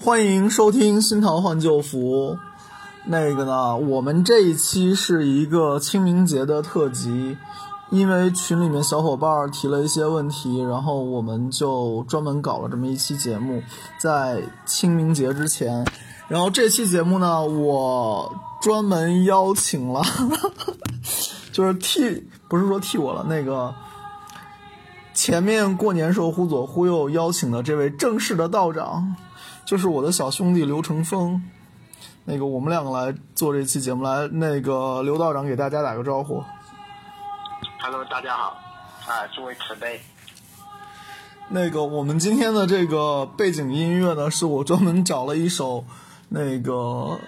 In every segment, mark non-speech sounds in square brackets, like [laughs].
欢迎收听新桃换旧符。那个呢，我们这一期是一个清明节的特辑，因为群里面小伙伴提了一些问题，然后我们就专门搞了这么一期节目，在清明节之前。然后这期节目呢，我专门邀请了，[laughs] 就是替不是说替我了，那个前面过年时候忽左忽右邀请的这位正式的道长，就是我的小兄弟刘成峰。那个我们两个来做这期节目，来那个刘道长给大家打个招呼。Hello，大家好，啊，诸位慈悲。那个我们今天的这个背景音乐呢，是我专门找了一首那个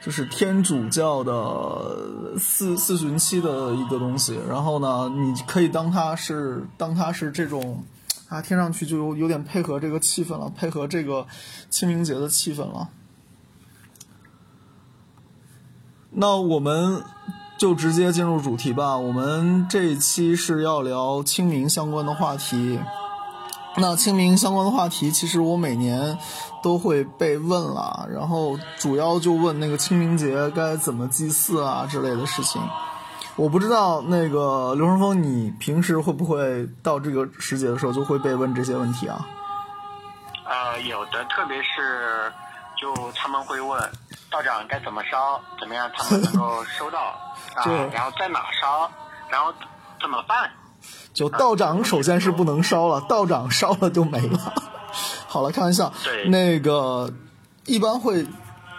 就是天主教的四四旬期的一个东西，然后呢，你可以当它是当它是这种啊，听上去就有有点配合这个气氛了，配合这个清明节的气氛了。那我们就直接进入主题吧。我们这一期是要聊清明相关的话题。那清明相关的话题，其实我每年都会被问了，然后主要就问那个清明节该怎么祭祀啊之类的事情。我不知道那个刘成峰，你平时会不会到这个时节的时候就会被问这些问题啊？呃，有的，特别是就他们会问道长该怎么烧，怎么样他们能够收到 [laughs] 啊对，然后在哪烧，然后怎么办？就道长首先是不能烧了，道长烧了就没了。[laughs] 好了，开玩笑。对那个一般会，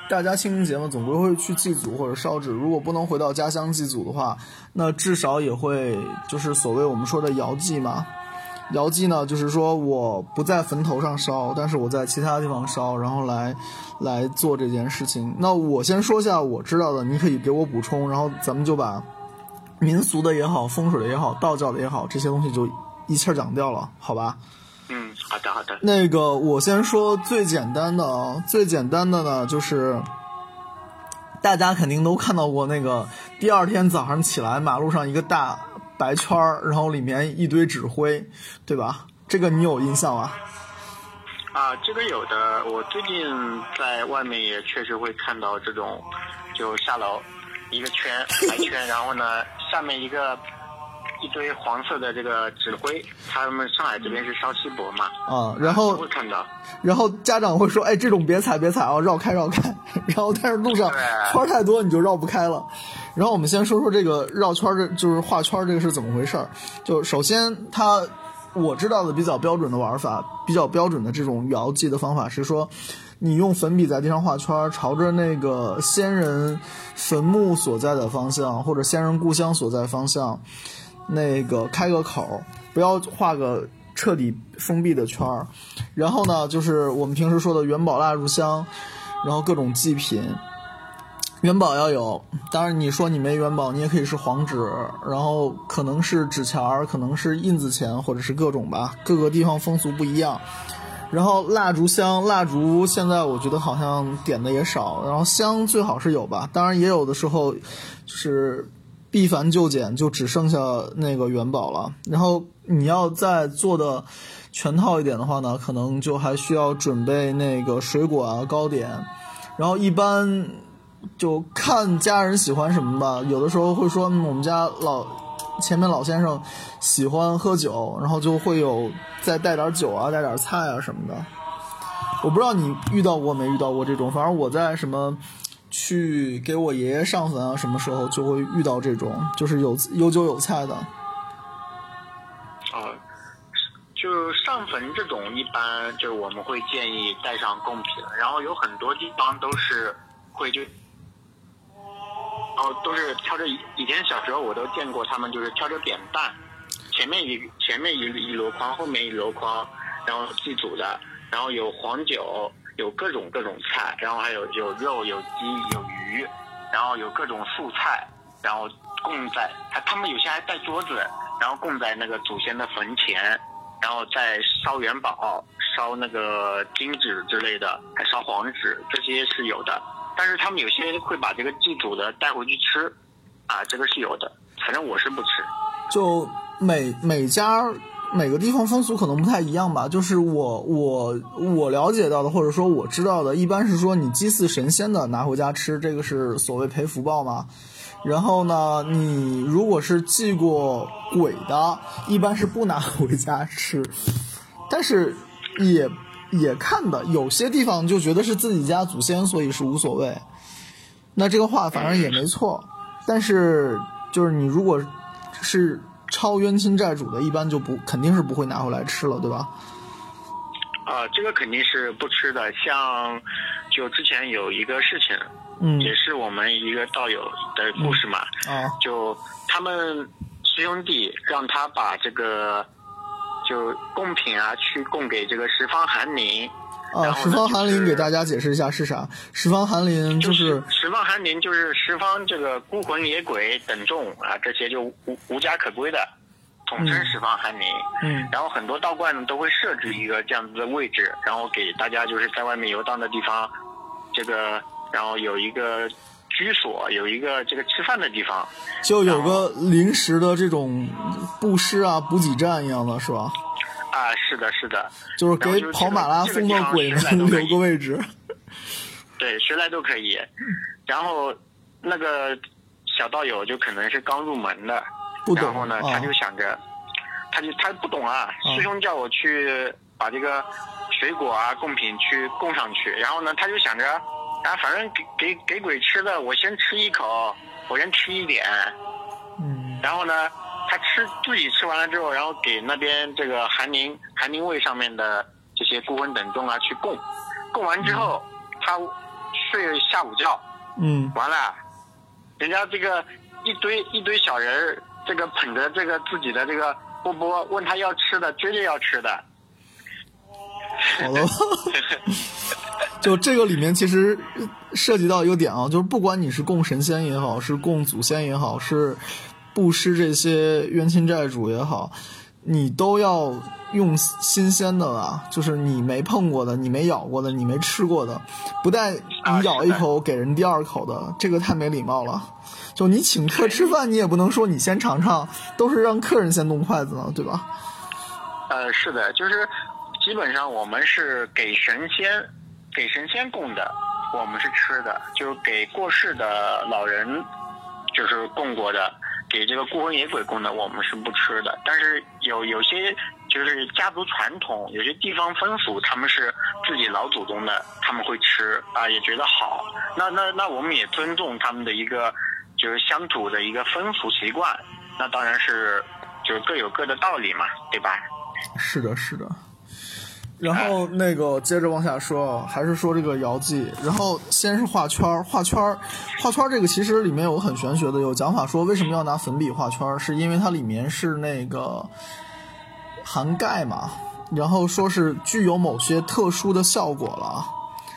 大家清明节嘛，总归会去祭祖或者烧纸。如果不能回到家乡祭祖的话，那至少也会就是所谓我们说的遥祭嘛。遥祭呢，就是说我不在坟头上烧，但是我在其他地方烧，然后来来做这件事情。那我先说下我知道的，你可以给我补充，然后咱们就把民俗的也好，风水的也好，道教的也好，这些东西就一气儿讲掉了，好吧？嗯，好的，好的。那个我先说最简单的啊，最简单的呢就是，大家肯定都看到过那个第二天早上起来，马路上一个大白圈儿，然后里面一堆纸灰，对吧？这个你有印象吗？啊，这个有的，我最近在外面也确实会看到这种，就下楼一个圈白圈，[laughs] 然后呢下面一个一堆黄色的这个纸灰，他们上海这边是烧锡箔嘛，啊，然后会看到。然后家长会说：“哎，这种别踩，别踩啊，绕开，绕开。[laughs] ”然后但是路上圈太多，你就绕不开了。然后我们先说说这个绕圈儿这就是画圈这个是怎么回事儿。就首先它我知道的比较标准的玩法，比较标准的这种摇记的方法是说，你用粉笔在地上画圈，朝着那个先人坟墓所在的方向，或者先人故乡所在方向，那个开个口，不要画个彻底封闭的圈儿。然后呢，就是我们平时说的元宝蜡烛香，然后各种祭品。元宝要有，当然你说你没元宝，你也可以是黄纸，然后可能是纸钱儿，可能是印子钱，或者是各种吧，各个地方风俗不一样。然后蜡烛香，蜡烛现在我觉得好像点的也少，然后香最好是有吧，当然也有的时候就是必繁就简，就只剩下那个元宝了。然后你要再做的全套一点的话呢，可能就还需要准备那个水果啊、糕点，然后一般就看家人喜欢什么吧。有的时候会说，我们家老前面老先生喜欢喝酒，然后就会有再带点酒啊、带点菜啊什么的。我不知道你遇到过没遇到过这种，反正我在什么去给我爷爷上坟啊，什么时候就会遇到这种，就是有有酒有菜的。呃，就上坟这种，一般就是我们会建议带上贡品，然后有很多地方都是会就，然后都是挑着以前小时候我都见过他们就是挑着扁担，前面一前面一一箩筐，后面一箩筐，然后祭祖的，然后有黄酒，有各种各种菜，然后还有有肉有鸡有鱼，然后有各种素菜，然后供在还他们有些还带桌子，然后供在那个祖先的坟前，然后再烧元宝、烧那个金纸之类的，还烧黄纸，这些是有的。但是他们有些会把这个祭祖的带回去吃，啊，这个是有的。反正我是不吃。就每每家每个地方风俗可能不太一样吧。就是我我我了解到的，或者说我知道的，一般是说你祭祀神仙的拿回家吃，这个是所谓赔福报嘛。然后呢，你如果是祭过鬼的，一般是不拿回家吃。但是也也看的，有些地方就觉得是自己家祖先，所以是无所谓。那这个话反正也没错。但是就是你如果是超冤亲债主的，一般就不肯定是不会拿回来吃了，对吧？啊，这个肯定是不吃的。像就之前有一个事情，嗯也是我们一个道友的故事嘛，啊就他们师兄弟让他把这个就贡品啊去供给这个十方寒林。啊！十方寒林给大家解释一下是啥？十方寒林就是十方寒林就是十方这个孤魂野鬼等众啊，这些就无无家可归的，统称十方寒林。嗯然后很多道观呢都会设置一个这样子的位置，然后给大家就是在外面游荡的地方，这个然后有一个居所，有一个这个吃饭的地方。就有个临时的这种布施啊补给站一样的是吧？啊，是的，是的，就是给跑马拉松的鬼们留个位置。对，谁来都可以。然后那个小道友就可能是刚入门的，不懂然后呢，啊他就想着，他就他不懂啊，师兄叫我去把这个水果啊贡品去供上去，然后呢，他就想着，啊，反正给给给鬼吃的，我先吃一口，我先吃一点，嗯然后呢，他吃自己吃完了之后，然后给那边这个寒宁寒林卫上面的这些孤魂等众啊去供，供完之后，他睡下午觉，嗯完了，人家这个一堆一堆小人儿，这个捧着这个自己的这个波波，问他要吃的，绝对要吃的。好的。[laughs] 就这个里面其实涉及到一个点啊，就是不管你是供神仙也好，是供祖先也好，是布施这些冤亲债主也好，你都要用新鲜的吧，就是你没碰过的、你没咬过的、你没吃过的，不带你咬一口给人第二口的，这个太没礼貌了。就你请客吃饭，你也不能说你先尝尝，都是让客人先动筷子呢，对吧？呃，是的，就是基本上我们是给神仙给神仙供的，我们是吃的，就是给过世的老人就是供过的，给这个孤魂野鬼供的，我们是不吃的。但是有有些就是家族传统，有些地方风俗，他们是自己老祖宗的，他们会吃啊，也觉得好。那那那我们也尊重他们的一个就是乡土的一个风俗习惯，那当然是就是各有各的道理嘛，对吧？是的，是的。然后那个接着往下说，还是说这个摇记。然后先是画圈儿，画圈儿，画圈儿这个其实里面有个很玄学的，有讲法说为什么要拿粉笔画圈儿，是因为它里面是那个含钙嘛，然后说是具有某些特殊的效果了，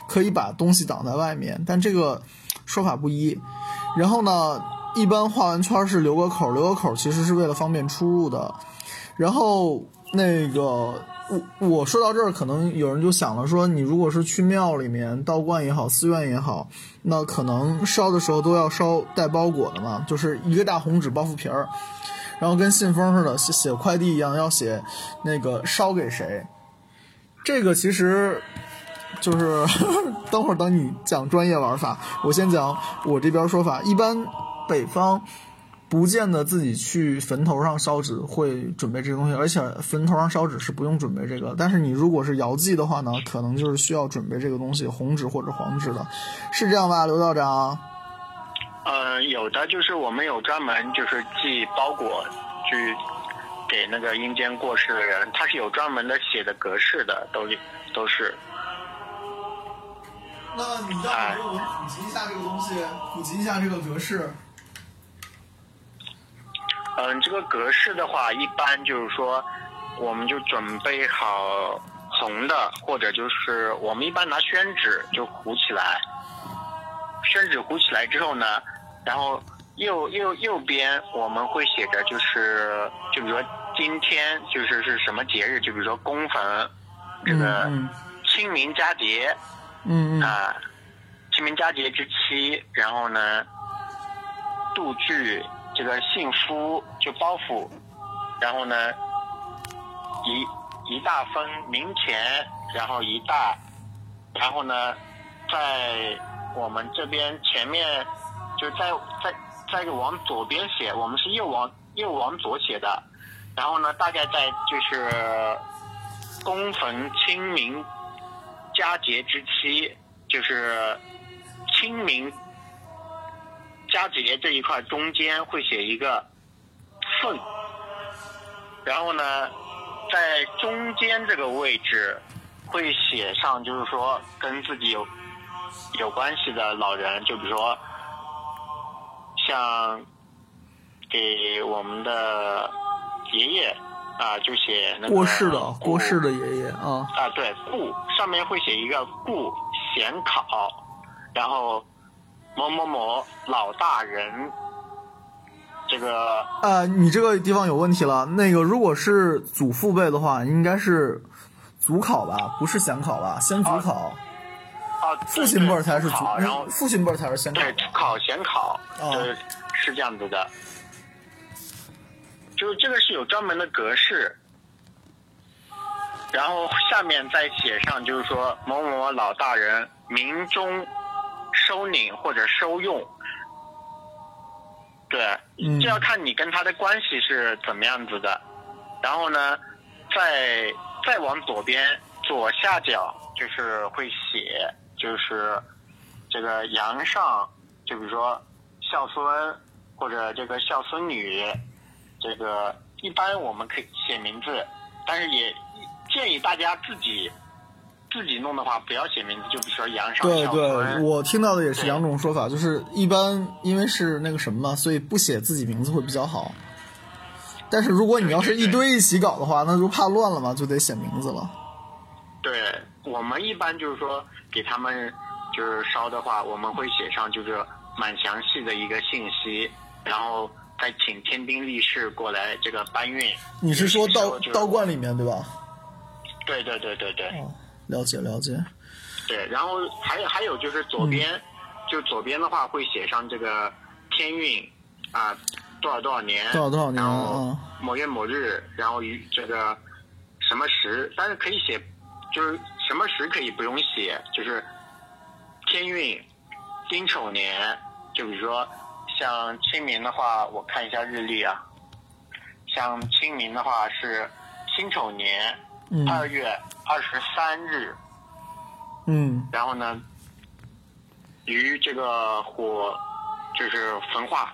可以把东西挡在外面，但这个说法不一。然后呢，一般画完圈儿是留个口，留个口其实是为了方便出入的。然后那个我我说到这儿，可能有人就想了说，你如果是去庙里面、道观也好、寺院也好，那可能烧的时候都要烧带包裹的嘛，就是一个大红纸包袱皮儿，然后跟信封似的写写快递一样，要写那个烧给谁。这个其实就是 [laughs] 等会儿等你讲专业玩法，我先讲我这边说法。一般北方不见得自己去坟头上烧纸会准备这个东西，而且坟头上烧纸是不用准备这个。但是你如果是遥祭的话呢，可能就是需要准备这个东西，红纸或者黄纸的，是这样吧，刘道长？呃，有的就是我们有专门就是寄包裹去给那个阴间过世的人，他是有专门的写的格式的，都都是。那你要不给我们普及一下这个东西，普及一下这个格式？嗯，这个格式的话，一般就是说，我们就准备好红的，或者就是我们一般拿宣纸就糊起来。宣纸糊起来之后呢，然后右右右边我们会写着，就是就比如说今天就是是什么节日，就比如说公坟，这个嗯清明佳节嗯嗯啊，清明佳节之期，然后呢，杜剧这个幸福就包袱，然后呢，一一大分冥钱，然后一大，然后呢，在我们这边前面就在在在往左边写，我们是右往右往左写的，然后呢，大概在就是供逢清明佳节之期，就是清明佳节这一块中间会写一个凤，然后呢，在中间这个位置会写上，就是说跟自己有有关系的老人，就比如说像给我们的爷爷啊，就写那个过世的顾。过世的爷爷啊，啊，对，顾。上面会写一个顾显考，然后某某某老大人，这个呃，你这个地方有问题了。那个如果是祖父辈的话，应该是祖考吧，不是显考吧？先祖考，啊，父亲辈才是祖，然后，父亲辈才是先考对吧。考先考，哦就是是这样子的，就是这个是有专门的格式，然后下面再写上，就是说某某某老大人明中收领或者收用，对，嗯这要看你跟他的关系是怎么样子的。然后呢，再再往左边左下角就是会写，就是这个阳上，就比如说孝孙或者这个孝孙女，这个一般我们可以写名字，但是也建议大家自己自己弄的话不要写名字，就比如说杨上对对，我听到的也是两种说法，就是一般因为是那个什么嘛，所以不写自己名字会比较好。但是如果你要是一堆一起搞的话，那就怕乱了嘛，就得写名字了。对我们一般就是说给他们就是烧的话，我们会写上就是蛮详细的一个信息，然后再请天兵力士过来这个搬运。你是说道道观里面对吧？对对对对对哦，了解了解。对，然后还有还有就是左边，嗯就左边的话会写上这个天运啊多少多少年，多少多少年然后嗯某月某日，然后与这个什么时，但是可以写，就是什么时可以不用写，就是天运丁丑年，就比如说像清明的话，我看一下日历啊，像清明的话是辛丑年嗯。二月二十三日。嗯。然后呢，于这个火就是焚化，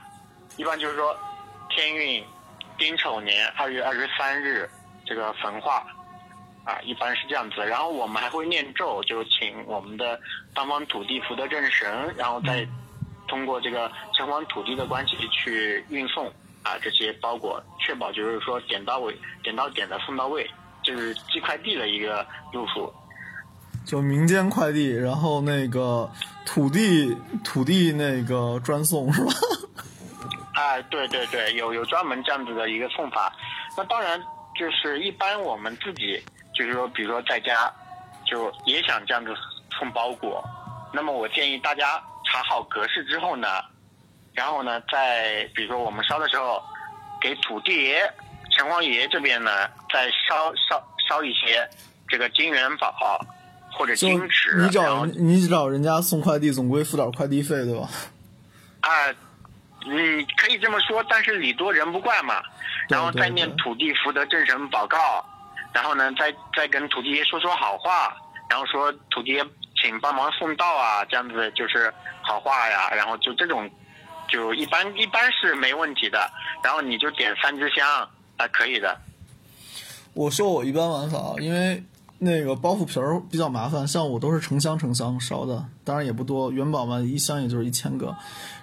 一般就是说天运丁丑年二月二十三日这个焚化，啊，一般是这样子。然后我们还会念咒，就请我们的当方土地福德正神，然后再通过这个城隍土地的关系去运送。啊这些包裹，确保就是说点到位、点到点的送到位，就是寄快递的一个路数。就民间快递，然后那个土地土地那个专送是吧？哎，[laughs] 对对对，有有专门这样子的一个送法。那当然就是一般我们自己就是说，比如说在家就也想这样子送包裹，那么我建议大家查好格式之后呢，然后呢，在比如说我们烧的时候，给土地爷、城隍爷这边呢，再烧烧烧一些这个金元宝或者金纸，你找你找人家送快递，总归付点快递费对吧？啊，嗯，可以这么说，但是礼多人不怪嘛。然后再念土地福德正神祷告，然后呢，再再跟土地爷说说好话，然后说土地爷请帮忙送到啊，这样子就是好话呀。然后就这种，就一般一般是没问题的。然后你就点三支香啊，可以的。我说我一般玩法，因为那个包袱皮儿比较麻烦，像我都是成箱成箱烧的，当然也不多，元宝嘛一箱也就是一千个。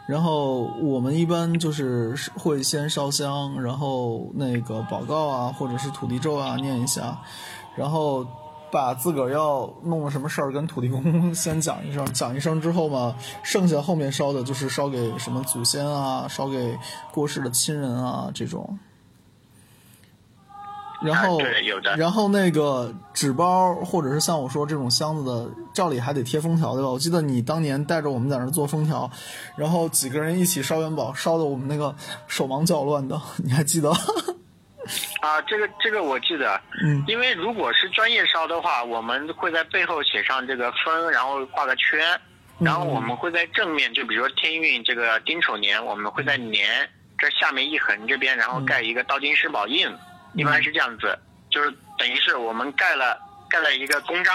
然后我们一般就是会先烧香，然后那个祷告啊，或者是土地咒啊念一下，然后把自个儿要弄了什么事儿跟土地公先讲一声，讲一声之后嘛，剩下后面烧的就是烧给什么祖先啊，烧给过世的亲人啊这种。然后，啊对有的。然后那个纸包或者是像我说这种箱子的，照理还得贴封条，对吧？我记得你当年带着我们在那儿做封条，然后几个人一起烧元宝，烧的我们那个手忙脚乱的，[laughs] 你还记得？[laughs] 啊，这个这个我记得，嗯。因为如果是专业烧的话，我们会在背后写上这个分，然后画个圈，然后我们会在正面，就比如说天运这个丁丑年，我们会在年这下面一横这边，然后盖一个道金施宝印，一般是这样子，就是等于是我们盖了盖了一个公章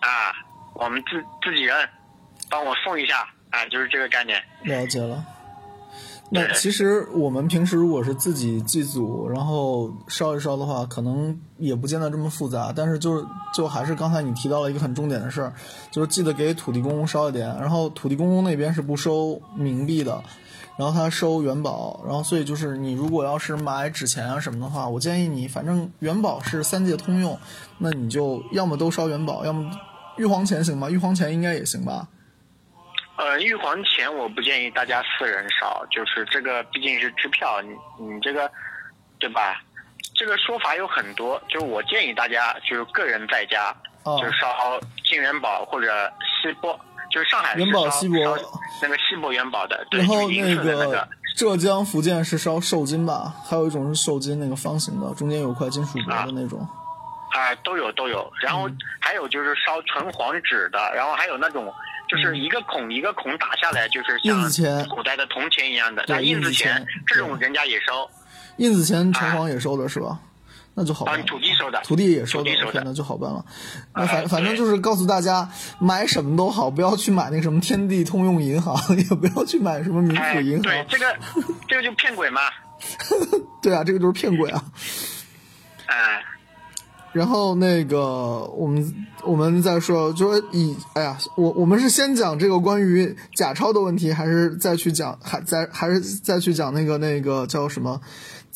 啊，我们自自己人帮我送一下啊，就是这个概念。了解了。那其实我们平时如果是自己祭祖，然后烧一烧的话，可能也不见得这么复杂。但是就是就还是刚才你提到了一个很重点的事儿，就是记得给土地公公烧一点。然后土地公公那边是不收冥币的，然后他收元宝。然后所以就是你如果要是买纸钱啊什么的话，我建议你，反正元宝是三界通用，那你就要么都烧元宝，要么玉皇钱行吗？玉皇钱应该也行吧？呃，玉皇钱我不建议大家私人烧，就是这个毕竟是支票，你你这个，对吧？这个说法有很多，就是我建议大家就是个人在家，哦就是烧金元宝或者锡箔，就是上海是元宝烧锡箔那个锡箔元宝的，对，然后那个。浙江、福建是烧寿金吧，还有一种是寿金，那个方形的，中间有块金属箔的那种。啊、都有都有，然后还有就是烧纯黄纸的，然后还有那种就是一个孔一个孔打下来，就是像印子钱古代的铜钱一样的，对那印子钱钱这种人家也烧，印子钱城隍也收的是吧？那就好办。土地收的，土地也收的 OK，的那就好办了。那哎反反正就是告诉大家，买什么都好，不要去买那个什么天地通用银行，[laughs] 也不要去买什么民哎，府银对，行。这个这个就骗鬼嘛，[laughs] 对啊，这个就是骗鬼啊。哎，然后那个我们我们再说，就说以哎呀，我我们是先讲这个关于假钞的问题，还是再去讲还再还是再去讲那个那个叫什么，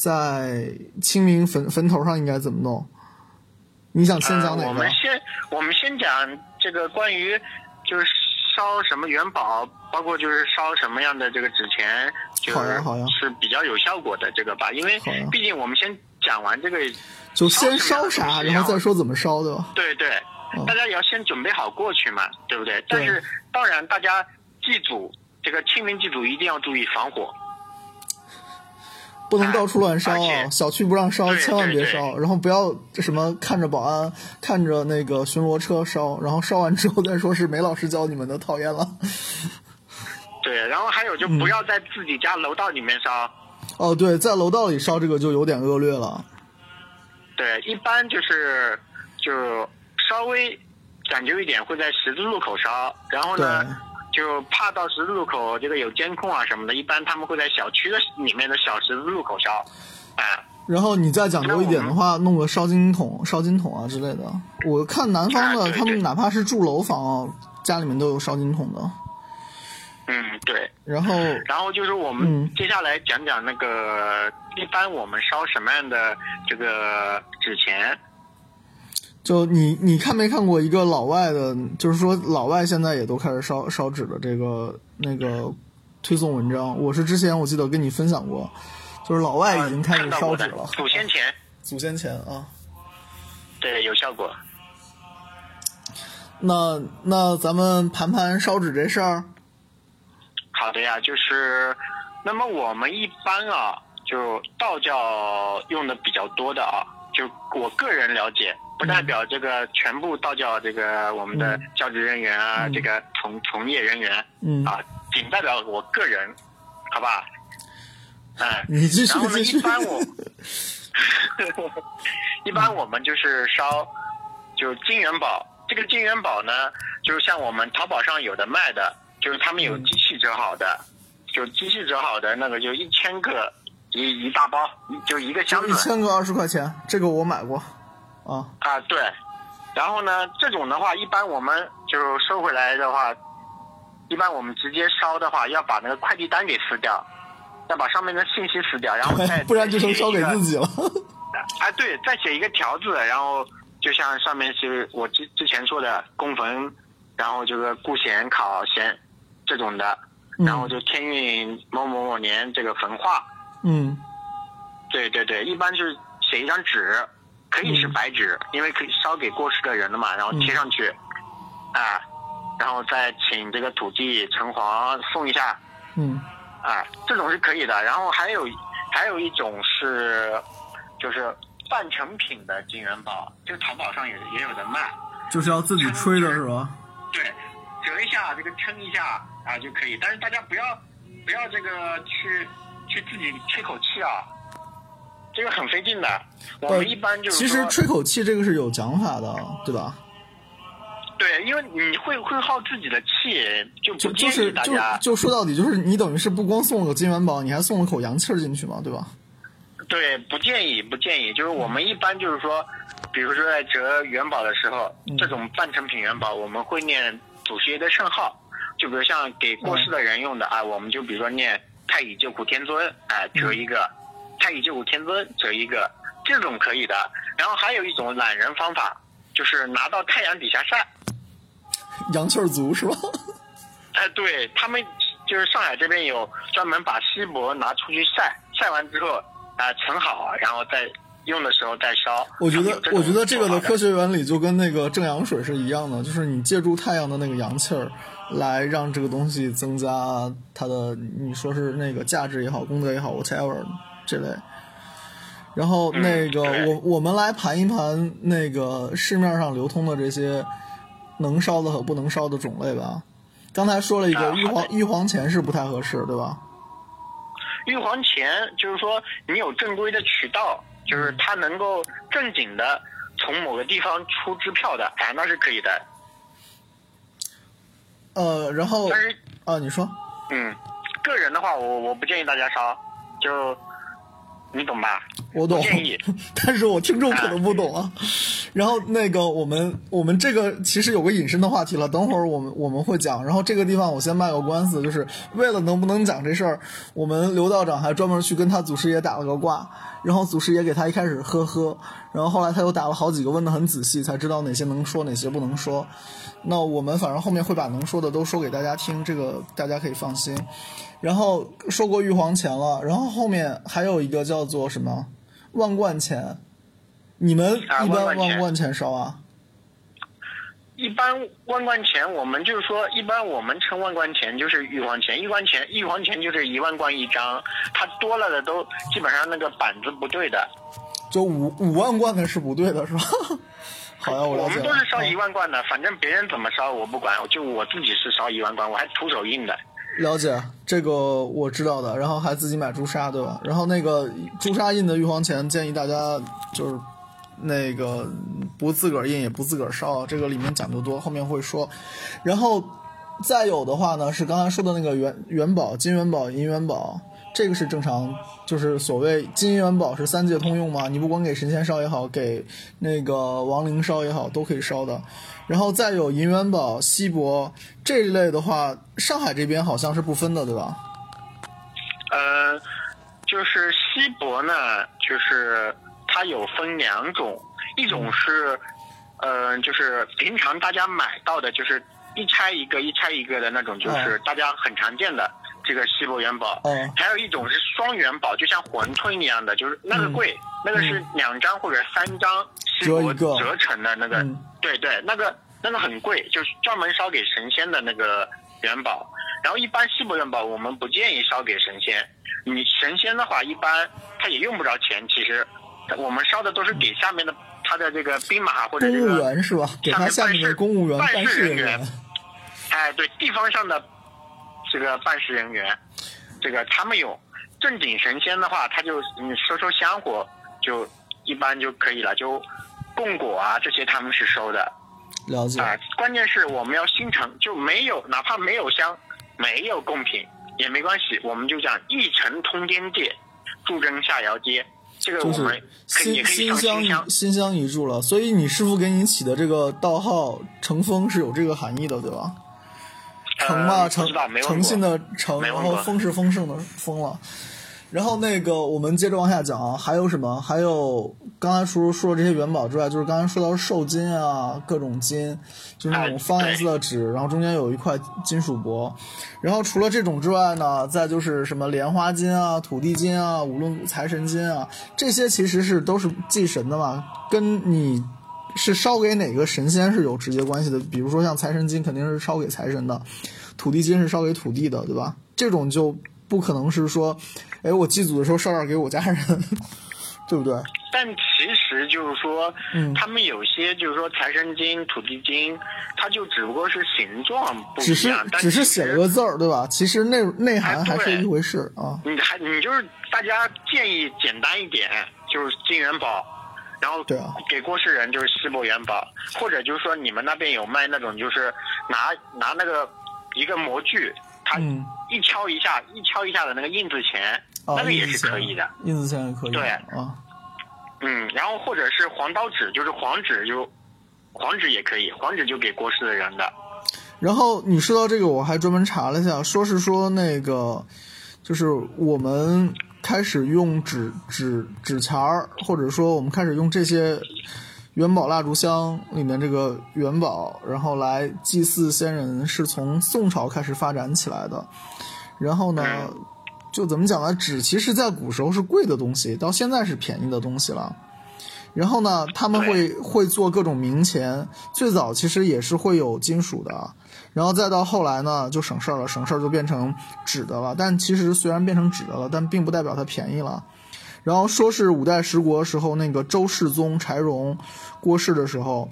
在清明坟坟头上应该怎么弄？你想先讲哪个？呃我们先我们先讲这个关于就是烧什么元宝，包括就是烧什么样的这个纸钱，就是是比较有效果的这个吧，因为毕竟我们先讲完这个。就先烧啥，然后再说怎么烧，对吧？对对嗯，大家也要先准备好过去嘛，对不对？对但是当然，大家祭祖这个清明祭祖一定要注意防火。不能到处乱烧啊！小区不让烧，千万别烧。然后不要什么看着保安，看着那个巡逻车烧，然后烧完之后再说是梅老师教你们的，讨厌了。对，然后还有就嗯不要在自己家楼道里面烧。哦，对，在楼道里烧这个就有点恶劣了。对，一般就是就稍微讲究一点，会在十字路口烧。然后呢对，就怕到十字路口这个有监控啊什么的，一般他们会在小区的里面的小十字路口烧。啊，然后你再讲究一点的话，弄个烧金桶、烧金桶啊之类的。我看南方的，啊对对他们哪怕是住楼房，家里面都有烧金桶的。嗯，对。然后，然后就是我嗯们接下来讲讲那个，一般我们烧什么样的这个纸钱？就你你看没看过一个老外的，就是说老外现在也都开始烧烧纸的这个那个推送文章。我是之前我记得跟你分享过，就是老外已经开始烧纸了，祖先钱，祖先钱啊。对，有效果。那那咱们盘盘烧纸这事儿，好的呀，就是，那么我们一般啊，就道教用的比较多的啊，就我个人了解，不代表这个全部道教这个我们的嗯教职人员啊，嗯这个从从业人员嗯，啊，仅代表我个人，好吧？哎，你继续然后呢，一。般我，[laughs] 一般我们就是烧，就金元宝。这个金元宝呢，就是像我们淘宝上有的卖的，就是他们有嗯机器折好的，就机器折好的那个就一千个一一大包，就一个箱子一千个二十块钱，这个我买过，啊，啊，对。然后呢，这种的话，一般我们就收回来的话，一般我们直接烧的话，要把那个快递单给撕掉，要把上面的信息撕掉，然后再 [laughs] 不然就成烧给自己。了。啊，对，再写一个条子，然后就像上面是我之之前说的供坟，然后这个顾贤考贤这种的，然后就天运某某某年这个焚化，嗯对对对，一般就是写一张纸，可以是嗯白纸，因为可以烧给过世的人了嘛，然后贴上去，啊，然后再请这个土地城隍送一下，嗯啊，这种是可以的。然后还有还有一种是，就是半成品的金元宝，这个淘宝上也也有的卖。就是要自己吹的是吧？[laughs] 对，折一下，这个撑一下啊就可以。但是大家不要不要这个去去自己吹口气啊，这个很费劲的。我们一般就是其实吹口气这个是有讲法的，对吧？对，因为你会会耗自己的气，就就不建就是就议大家。就说到底就是你等于是不光送了个金元宝，你还送了口洋气儿进去嘛，对吧？对，不建议，不建议。就是我们一般就是说，比如说在折元宝的时候，嗯这种半成品元宝，我们会念祖师爷的圣号。就比如像给过世的人用的啊，我们就比如说念太乙救苦天尊，哎、折一个；太乙救苦天尊这一个，这种可以的。然后还有一种懒人方法，就是拿到太阳底下晒。[laughs] 阳气儿足是吧？[laughs] 哎，对他们就是上海这边有专门把锡箔拿出去晒，晒完之后啊、盛好，然后再用的时候再烧。我觉得我觉得这个的科学原理就跟那个正阳水是一样的，就是你借助太阳的那个阳气儿，来让这个东西增加它的，你说是那个价值也好，功德也好，whatever 这类。然后嗯那个、对我我们来盘一盘那个市面上流通的这些能烧的和不能烧的种类吧。刚才说了一个啊玉皇玉皇钱是不太合适，对吧？玉皇钱就是说你有正规的渠道，就是它能够正经的从某个地方出支票的，哎，那是可以的。呃，然后但是，啊，你说。嗯，个人的话，我我不建议大家烧，就你懂吧？我懂不建议，[laughs] 但是我听众可能不懂啊。然后那个我们我们这个其实有个隐身的话题了，等会儿我们我们会讲。然后这个地方我先卖个关子，就是为了能不能讲这事儿，我们刘道长还专门去跟他祖师爷打了个卦，然后祖师爷给他一开始呵呵，然后后来他又打了好几个，问的很仔细，才知道哪些能说，哪些不能说。那我们反正后面会把能说的都说给大家听，这个大家可以放心。然后说过玉皇钱了，然后后面还有一个叫做什么万贯钱，你们啊一般万贯钱万贯钱烧啊？一般万贯钱，我们就是说，一般我们称万贯钱就是玉皇钱，玉皇钱玉皇钱就是一万贯一张，它多了的都基本上那个板子不对的。就五五万贯的是不对的，是吧？好呀，我了我解了。们都是烧嗯一万贯的，反正别人怎么烧我不管，就我自己是烧一万贯，我还徒手印的。了解这个我知道的，然后还自己买朱砂，对吧？然后那个朱砂印的玉皇钱，建议大家就是那个不自个儿印也不自个儿烧，这个里面讲究多，后面会说。然后再有的话呢，是刚才说的那个元元宝、金元宝、银元宝，这个是正常，就是所谓金银元宝是三界通用嘛，你不管给神仙烧也好，给那个亡灵烧也好，都可以烧的。然后再有银元宝、锡箔这一类的话，上海这边好像是不分的，对吧？呃，就是锡箔呢，就是它有分两种，一种是，呃，就是平常大家买到的，就是一拆一个一拆一个的那种，就是大家很常见的这个锡箔元宝。哦还有一种是双元宝，就像馄饨一样的，就是那个贵，那个是两张或者三张锡箔嗯折成的那个，嗯对对，那个那个很贵，就是专门烧给神仙的那个元宝。然后一般锡箔元宝我们不建议烧给神仙，你神仙的话一般他也用不着钱，其实我们烧的都是给下面的他的这个兵马或者公务这个员是吧？给他下面的公务员、办办事人事人员员。[laughs] 哎，对，地方上的这个办事人员，这个他们有正经神仙的话，他就你收收香火，就一般就可以了，就供果啊这些他们是收的了解。啊、关键是我们要心诚，就没有哪怕没有香，没有贡品也没关系，我们就讲一诚通天界，助真下窑街。这个就是我们也心可以心香一，心相一柱了，所以你师傅给你起的这个道号“乘风”是有这个含义的，对吧？诚嘛，诚诚信的诚，然后丰是丰盛的丰了。然后那个，我们接着往下讲啊，还有什么？还有刚才除了说这些元宝之外，就是刚才说到寿金啊，各种金，就是那种哎方颜色的纸，然后中间有一块金属箔。然后除了这种之外呢，再就是什么莲花金啊、土地金啊、五论财神金啊，这些其实是都是祭神的嘛，跟你是烧给哪个神仙是有直接关系的。比如说像财神金肯定是烧给财神的，土地金是烧给土地的，对吧？这种就不可能是说，哎，我祭祖的时候烧点给我家人，[laughs] 对不对？但其实就是说，嗯他们有些就是说财神金、土地金，它就只不过是形状不一样，但只是写了个字儿，对吧？其实内内涵哎还是一回事啊。你还你就是大家建议简单一点，就是金元宝，然后给过世人就是锡箔元宝，或者就是说你们那边有卖那种就是拿拿那个一个模具，它嗯一敲一下、一敲一下的那个印字钱，啊，那个也是可以的。，印字钱也可以。对啊，嗯，然后或者是黄刀纸，就是黄纸就黄纸也可以，黄纸就给过世的人的。然后你说到这个，我还专门查了一下，说是说那个，就是我们开始用纸纸纸钱儿，或者说我们开始用这些元宝蜡烛香里面这个元宝，然后来祭祀先人，是从宋朝开始发展起来的。然后呢，就怎么讲呢？纸其实在古时候是贵的东西，到现在是便宜的东西了。然后呢，他们会会做各种冥钱，最早其实也是会有金属的，然后再到后来呢，就省事儿了，省事儿就变成纸的了。但其实虽然变成纸的了，但并不代表它便宜了。然后说是五代十国时候，那个周世宗柴荣过世的时候，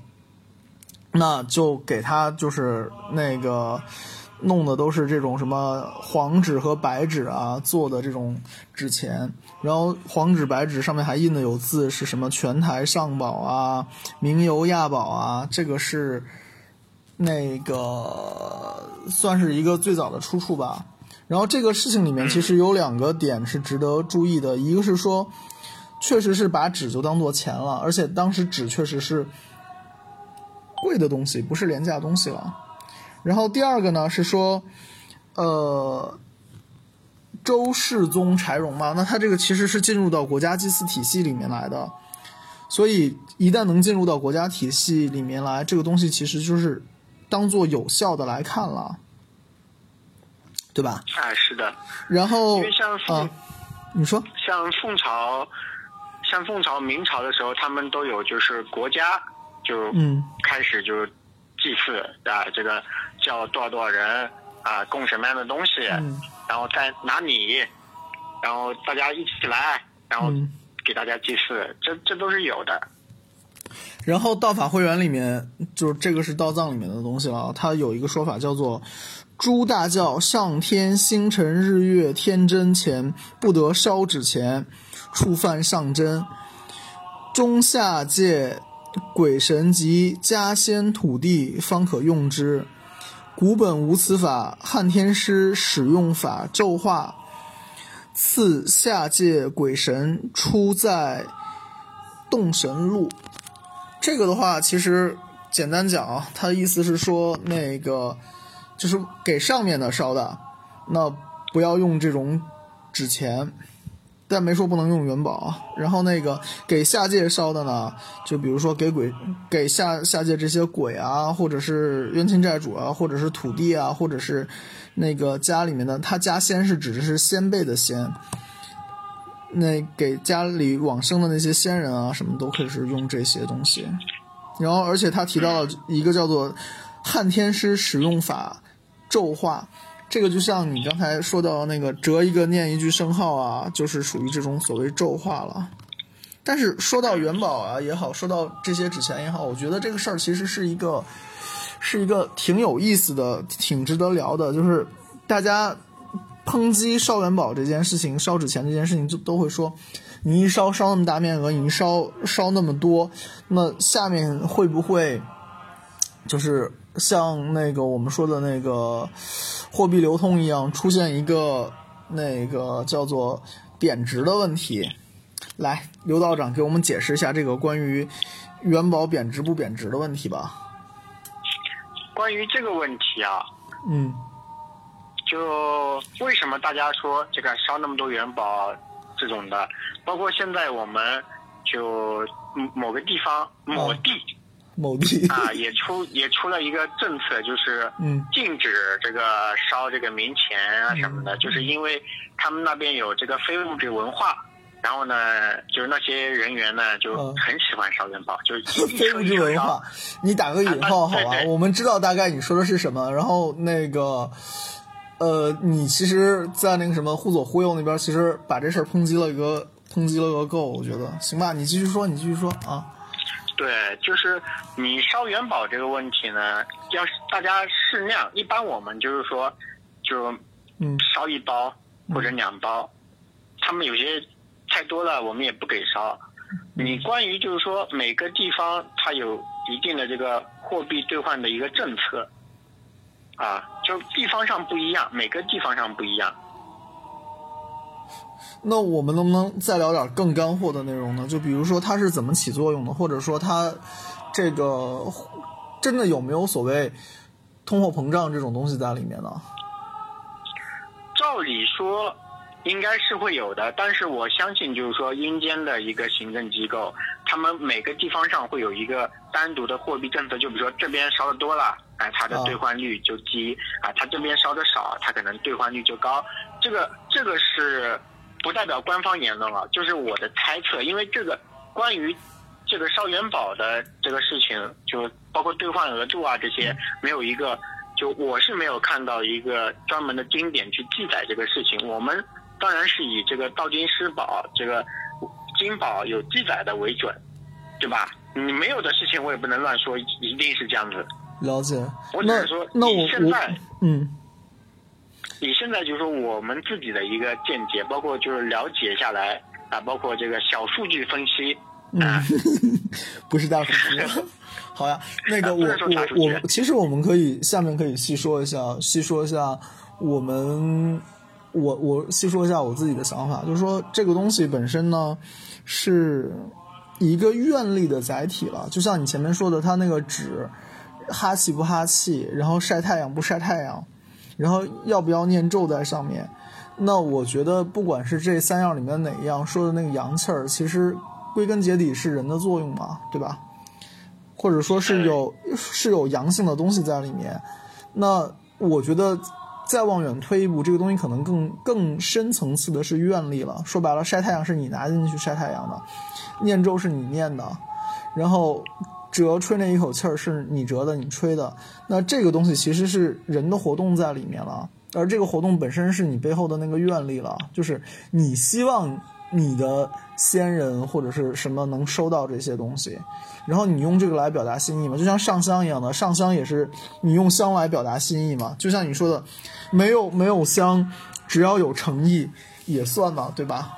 那就给他就是那个弄的都是这种什么黄纸和白纸啊做的这种纸钱，然后黄纸白纸上面还印的有字，是什么全台上宝啊、名游亚宝啊，这个是那个算是一个最早的出处吧。然后这个事情里面其实有两个点是值得注意的，一个是说，确实是把纸就当做钱了，而且当时纸确实是贵的东西，不是廉价东西了。然后第二个呢是说，呃，周世宗柴荣嘛，那他这个其实是进入到国家祭祀体系里面来的，所以一旦能进入到国家体系里面来，这个东西其实就是当做有效的来看了，对吧？啊，是的，然后因为像宋、啊，你说，像宋朝、像宋朝、明朝的时候，他们都有就是国家就嗯开始就祭祀啊，这个叫多少多少人啊，供什么样的东西，嗯然后再拿米，然后大家一起来，然后嗯。给大家祭祀，这这都是有的。然后道法会员里面，就是这个是道藏里面的东西了。它有一个说法叫做“诸大教上天星辰日月天真前，不得烧纸钱，触犯上真。中下界鬼神及家仙土地方可用之。古本无此法，汉天师使用法咒化。次下界鬼神出在洞神录。这个的话，其实简单讲啊，它的意思是说，那个就是给上面的烧的，那不要用这种纸钱，但没说不能用元宝。然后那个给下界烧的呢，就比如说给鬼、给下下界这些鬼啊，或者是冤亲债主啊，或者是土地啊，或者是那个家里面的，他家仙是指的是先辈的先。那给家里往生的那些先人啊，什么都可以是用这些东西。然后，而且他提到了一个叫做汉天师使用法咒化，这个就像你刚才说到那个折一个念一句圣号啊，就是属于这种所谓咒化了。但是说到元宝啊也好，说到这些纸钱也好，我觉得这个事儿其实是一个是一个挺有意思的、挺值得聊的，就是大家。抨击烧元宝这件事情，烧纸钱这件事情，就都会说，你一烧烧那么大面额，你一烧烧那么多，那下面会不会就是像那个我们说的那个货币流通一样，出现一个那个叫做贬值的问题？来，刘道长给我们解释一下这个关于元宝贬值不贬值的问题吧。关于这个问题啊，嗯。就为什么大家说这个烧那么多元宝这种的，包括现在我们就某个地方某地、某地啊也出 [laughs] 也出了一个政策，就是嗯禁止这个烧这个冥钱啊什么的，就是因为他们那边有这个非物质文化。然后呢，就是那些人员呢，就很喜欢烧元宝，就是 [laughs] 非物质文化。你打个引号好吧？我们知道大概你说的是什么。然后那个。呃，你其实，在那个什么忽左忽右那边，其实把这事儿抨击了一个抨击了个够，我觉得行吧，你继续说，你继续说啊。对，就是你烧元宝这个问题呢，要是大家适量，一般我们就是说，就嗯烧一包或者两包，他们有些太多了，我们也不给烧。你关于就是说每个地方它有一定的这个货币兑换的一个政策，啊，就地方上不一样，每个地方上不一样。那我们能不能再聊点更干货的内容呢？就比如说它是怎么起作用的，或者说它这个真的有没有所谓通货膨胀这种东西在里面呢？照理说应该是会有的，但是我相信就是说阴间的一个行政机构，他们每个地方上会有一个单独的货币政策，就比如说这边烧的多了，哎，它的兑换率就低啊，它这边烧的少，它可能兑换率就高。这个这个是不代表官方言论了，就是我的猜测，因为这个关于这个烧元宝的这个事情，就包括兑换额度啊这些，没有一个，就我是没有看到一个专门的经典去记载这个事情。我们当然是以这个道金师宝这个金宝有记载的为准，对吧？你没有的事情我也不能乱说，一定是这样子。了解。我只那是说，以那我我现在嗯你现在就是说我们自己的一个见解，包括就是了解下来啊，包括这个小数据分析啊，[laughs] 不是大数据。[laughs] 好呀，那个啊我我我，其实我们可以下面可以细说一下，细说一下我们我我细说一下我自己的想法，就是说这个东西本身呢是一个愿力的载体了，就像你前面说的，它那个纸哈气不哈气，然后晒太阳不晒太阳，然后要不要念咒在上面。那我觉得，不管是这三样里面哪一样说的那个阳气儿，其实归根结底是人的作用嘛，对吧？或者说是有是有阳性的东西在里面。那我觉得再往远推一步，这个东西可能更更深层次的是愿力了。说白了，晒太阳是你拿进去晒太阳的，念咒是你念的，然后折吹那一口气儿是你折的，你吹的。那这个东西其实是人的活动在里面了，而这个活动本身是你背后的那个愿力了，就是你希望你的先人或者是什么能收到这些东西，然后你用这个来表达心意嘛，就像上香一样的，上香也是你用香来表达心意嘛，就像你说的，没有没有香，只要有诚意也算嘛，对吧？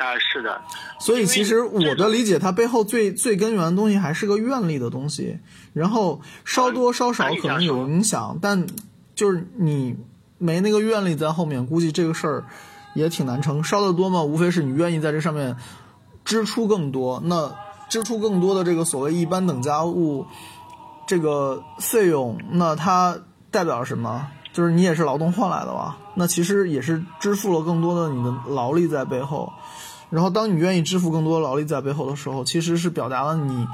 啊，是的，所以其实我的理解，它背后最最根源的东西还是个愿力的东西，然后烧多烧少可能有影响，但就是你没那个愿力在后面，估计这个事儿也挺难成。烧的多嘛，无非是你愿意在这上面支出更多，那支出更多的这个所谓一般等价物这个费用，那它代表什么？就是你也是劳动换来的吧？那其实也是支付了更多的你的劳力在背后。然后，当你愿意支付更多劳力在背后的时候，其实是表达了你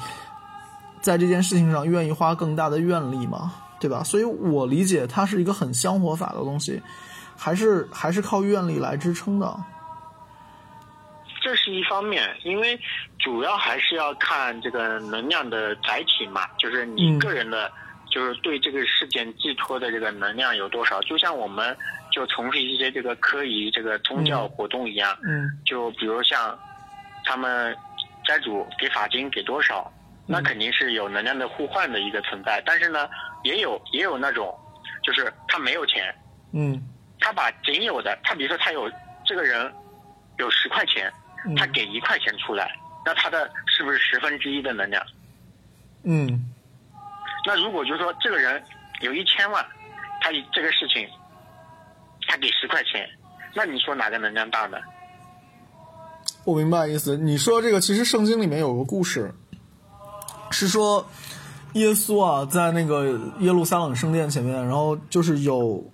在这件事情上愿意花更大的愿力嘛，对吧？所以我理解它是一个很香火法的东西，还是还是靠愿力来支撑的。这是一方面，因为主要还是要看这个能量的载体嘛，就是你个人的，就是对这个事件寄托的这个能量有多少。就像我们就从事一些这个科仪、这个宗教活动一样，嗯。就比如像他们斋主给法金给多少，那肯定是有能量的互换的一个存在。但是呢，也有也有那种，就是他没有钱，嗯。他把仅有的，他比如说他有这个人有十块钱，嗯。他给一块钱出来，那他的是不是十分之一的能量？嗯。那如果就是说这个人有一千万，他这个事情，他给十块钱，那你说哪个能量大呢？我明白意思。你说这个，其实圣经里面有个故事，是说耶稣啊，在那个耶路撒冷圣殿前面，然后就是有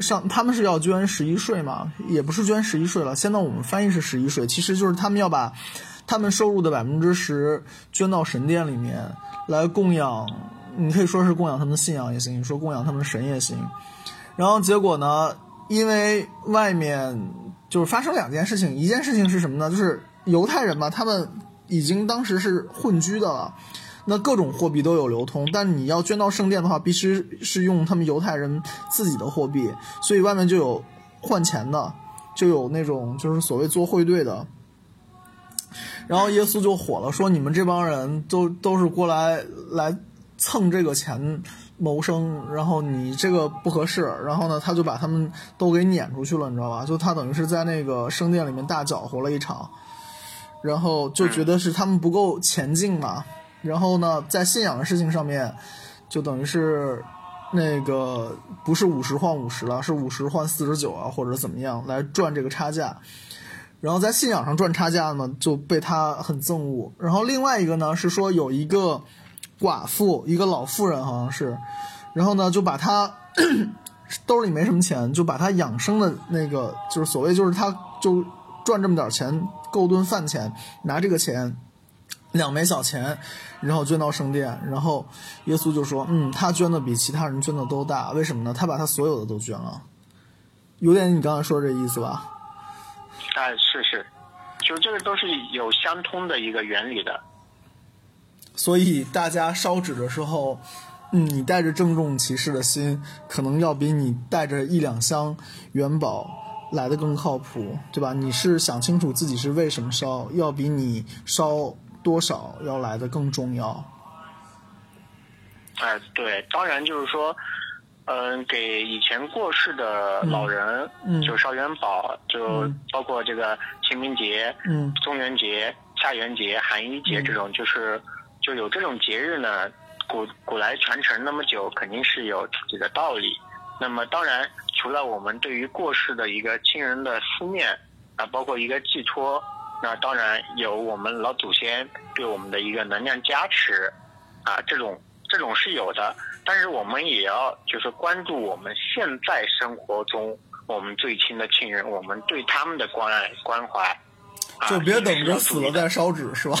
上他们是要捐十一税嘛，也不是捐十一税了，现在我们翻译是十一税，其实就是他们要把他们收入的百分之十捐到神殿里面来供养，你可以说是供养他们的信仰也行，你说供养他们的神也行。然后结果呢，因为外面就是发生两件事情，一件事情是什么呢？就是犹太人嘛，他们已经当时是混居的了，那各种货币都有流通，但你要捐到圣殿的话，必须是用他们犹太人自己的货币，所以外面就有换钱的，就有那种就是所谓做汇兑的，然后耶稣就火了，说你们这帮人都都是过来来蹭这个钱谋生，然后你这个不合适，然后呢，他就把他们都给撵出去了，你知道吧？就他等于是在那个圣殿里面大搅和了一场，然后就觉得是他们不够前进嘛，然后呢，在信仰的事情上面，就等于是。那个不是五十换五十了，是五十换四十九啊，或者怎么样来赚这个差价。然后在信仰上赚差价呢，就被他很憎恶。然后另外一个呢是说有一个寡妇，一个老妇人好像是，然后呢就把他 [coughs] 兜里没什么钱，就把他养生的那个就是所谓就是他就赚这么点钱够顿饭钱，拿这个钱。两枚小钱，然后捐到圣殿，然后耶稣就说：“嗯，他捐的比其他人捐的都大，为什么呢？他把他所有的都捐了，有点你刚才说这意思吧？”哎，是是，就这个都是有相通的一个原理的。所以大家烧纸的时候，嗯，你带着郑重其事的心，可能要比你带着一两箱元宝来的更靠谱，对吧？你是想清楚自己是为什么烧，要比你烧。多少要来的更重要？哎，对，当然就是说，嗯，给以前过世的老人，嗯，就烧元宝，就包括这个清明节、嗯，中元节、下元节、寒衣节这种，就是就有这种节日呢，古古来传承那么久，肯定是有自己的道理。那么，当然，除了我们对于过世的一个亲人的思念啊，包括一个寄托。那当然有我们老祖先对我们的一个能量加持，啊，这种这种是有的，但是我们也要就是关注我们现在生活中我们最亲的亲人，我们对他们的关爱关怀，就别等着死了再烧纸是吧？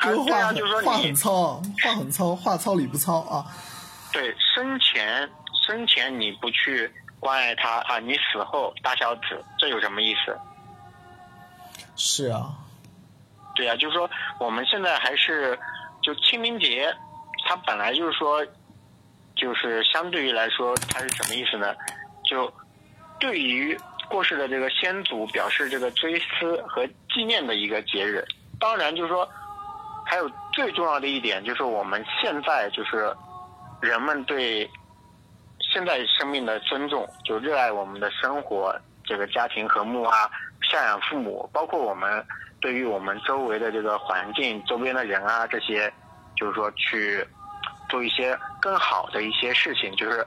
这个话话很糙，话很糙，话糙理不糙啊。对，生前生前你不去关爱他啊，你死后大孝子，这有什么意思？是啊，对啊，就是说我们现在还是就清明节，它本来就是说，就是相对于来说，它是什么意思呢？就对于过世的这个先祖表示这个追思和纪念的一个节日。当然，就是说还有最重要的一点，就是我们现在就是人们对现在生命的尊重，就热爱我们的生活，这个家庭和睦啊。赡养父母，包括我们对于我们周围的这个环境、周边的人啊，这些，就是说去做一些更好的一些事情，就是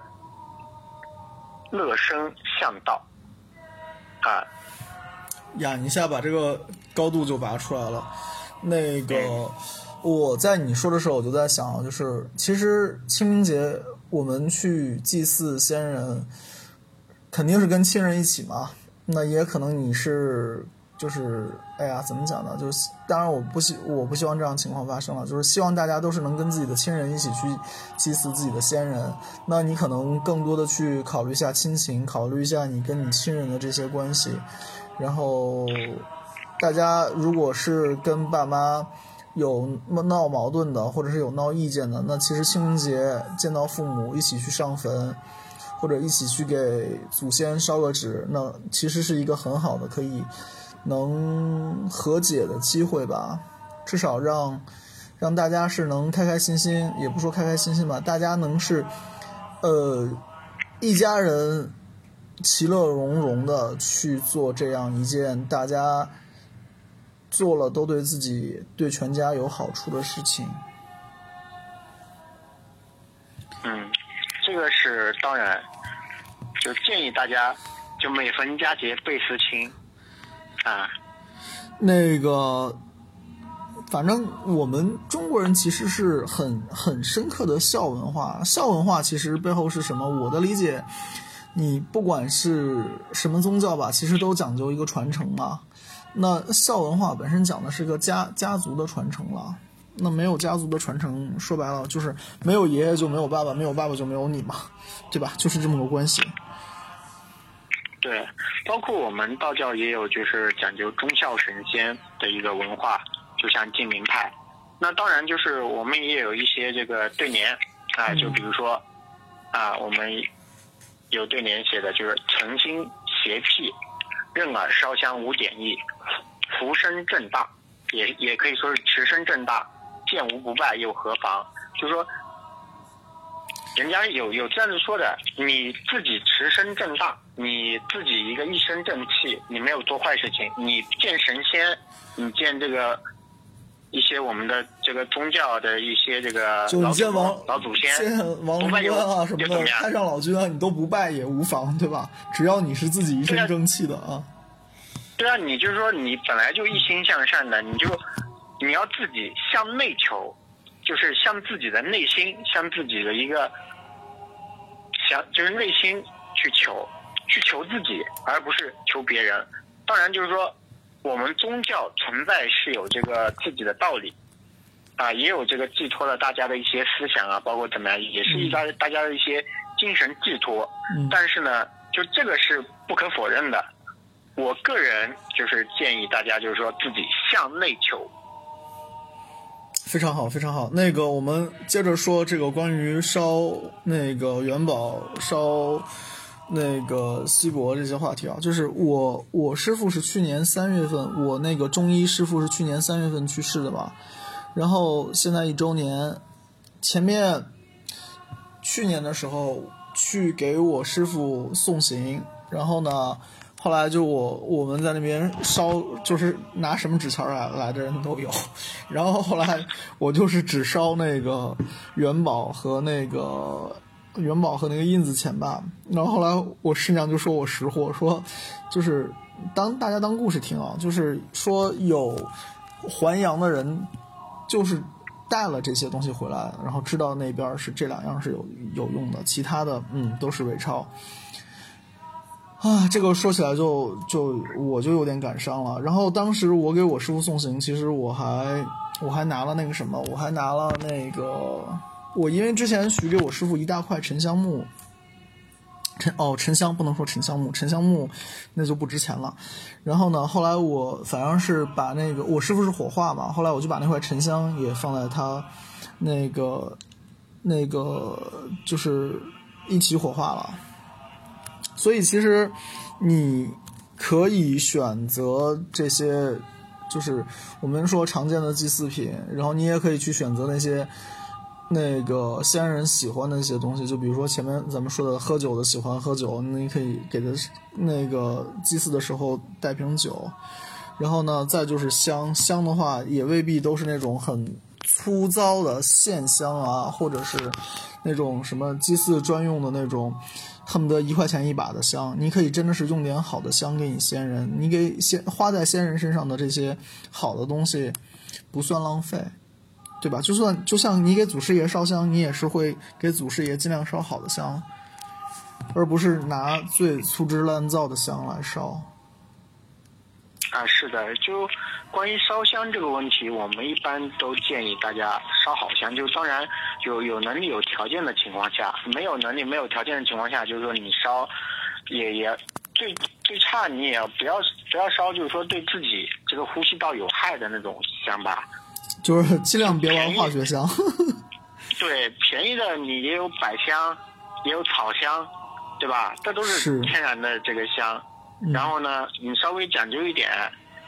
乐生向道啊。呀，一下把这个高度就拔出来了。那个我在你说的时候，我就在想，就是其实清明节我们去祭祀先人，肯定是跟亲人一起嘛。那也可能你是，就是，哎呀，怎么讲呢？就是，当然我不希我不希望这样情况发生了。就是希望大家都是能跟自己的亲人一起去祭祀自己的先人。那你可能更多的去考虑一下亲情，考虑一下你跟你亲人的这些关系。然后，大家如果是跟爸妈有闹矛盾的，或者是有闹意见的，那其实清明节见到父母一起去上坟。或者一起去给祖先烧个纸，那其实是一个很好的可以能和解的机会吧。至少让让大家是能开开心心，也不说开开心心吧，大家能是呃一家人其乐融融的去做这样一件大家做了都对自己对全家有好处的事情。嗯。这个是当然，就建议大家，就每逢佳节倍思亲，啊，那个，反正我们中国人其实是很很深刻的孝文化。孝文化其实背后是什么？我的理解，你不管是什么宗教吧，其实都讲究一个传承嘛。那孝文化本身讲的是个家家族的传承了。那没有家族的传承，说白了就是没有爷爷就没有爸爸，没有爸爸就没有你嘛，对吧？就是这么个关系。对，包括我们道教也有就是讲究忠孝神仙的一个文化，就像晋明派。那当然就是我们也有一些这个对联啊，就比如说啊，我们有对联写的就是诚心邪僻，任尔烧香无点意，福生正大。也也可以说是持身正大，见无不败又何妨？就是说，人家有有这样子说的，你自己持身正大，你自己一个一身正气，你没有做坏事情，你见神仙，你见这个一些我们的这个宗教的一些这个老祖见王老祖先，不拜灵官啊什么的，又怎么样太上老君啊，你都不拜也无妨，对吧？只要你是自己一身正气的啊。对啊，你就是说你本来就一心向善的，你就你要自己向内求，就是向自己的内心，向自己的一个想就是内心去求，去求自己，而不是求别人。当然，就是说我们宗教存在是有这个自己的道理。啊，也有这个寄托了大家的一些思想啊，包括怎么样，也是一大大家的一些精神寄托。嗯但是呢，就这个是不可否认的。我个人就是建议大家，就是说自己向内求。非常好，非常好。那个，我们接着说这个关于烧那个元宝、烧那个西博这些话题啊。就是我，我师傅是去年三月份，我那个中医师傅是去年三月份去世的嘛。然后现在一周年，前面去年的时候去给我师傅送行，然后呢。后来就我我们在那边烧，就是拿什么纸钱来来的人都有，然后后来我就是只烧那个元宝和那个元宝和那个印子钱吧。然后后来我师娘就说我识货，说就是当大家当故事听啊，就是说有还阳的人，就是带了这些东西回来，然后知道那边是这两样是有有用的，其他的嗯都是伪钞。啊，这个说起来就就我就有点感伤了。然后当时我给我师傅送行，其实我还我还拿了那个什么，我还拿了那个我因为之前许给我师傅一大块沉香木，沉哦沉香不能说沉香木，沉香木那就不值钱了。然后呢，后来我反正是把那个我师傅是火化嘛，后来我就把那块沉香也放在他那个那个就是一起火化了。所以其实你可以选择这些，就是我们说常见的祭祀品，然后你也可以去选择那些那个先人喜欢的一些东西，就比如说前面咱们说的喝酒的喜欢喝酒，那你可以给他那个祭祀的时候带瓶酒，然后呢，再就是香，香的话也未必都是那种很粗糙的线香啊，或者是那种什么祭祀专用的那种。恨不得一块钱一把的香，你可以真的是用点好的香给你先人，你给先花在先人身上的这些好的东西，不算浪费，对吧？就算就像你给祖师爷烧香，你也是会给祖师爷尽量烧好的香，而不是拿最粗制滥造的香来烧。啊，是的，就关于烧香这个问题，我们一般都建议大家烧好香。就当然有有能力、有条件的情况下，没有能力、没有条件的情况下，就是说你烧，也也最最差你也不要不要烧，就是说对自己这个呼吸道有害的那种香吧。就是尽量别玩化学香。[laughs] 对，便宜的你也有百香，也有草香，对吧？这都是是天然的这个香。然后呢，你稍微讲究一点，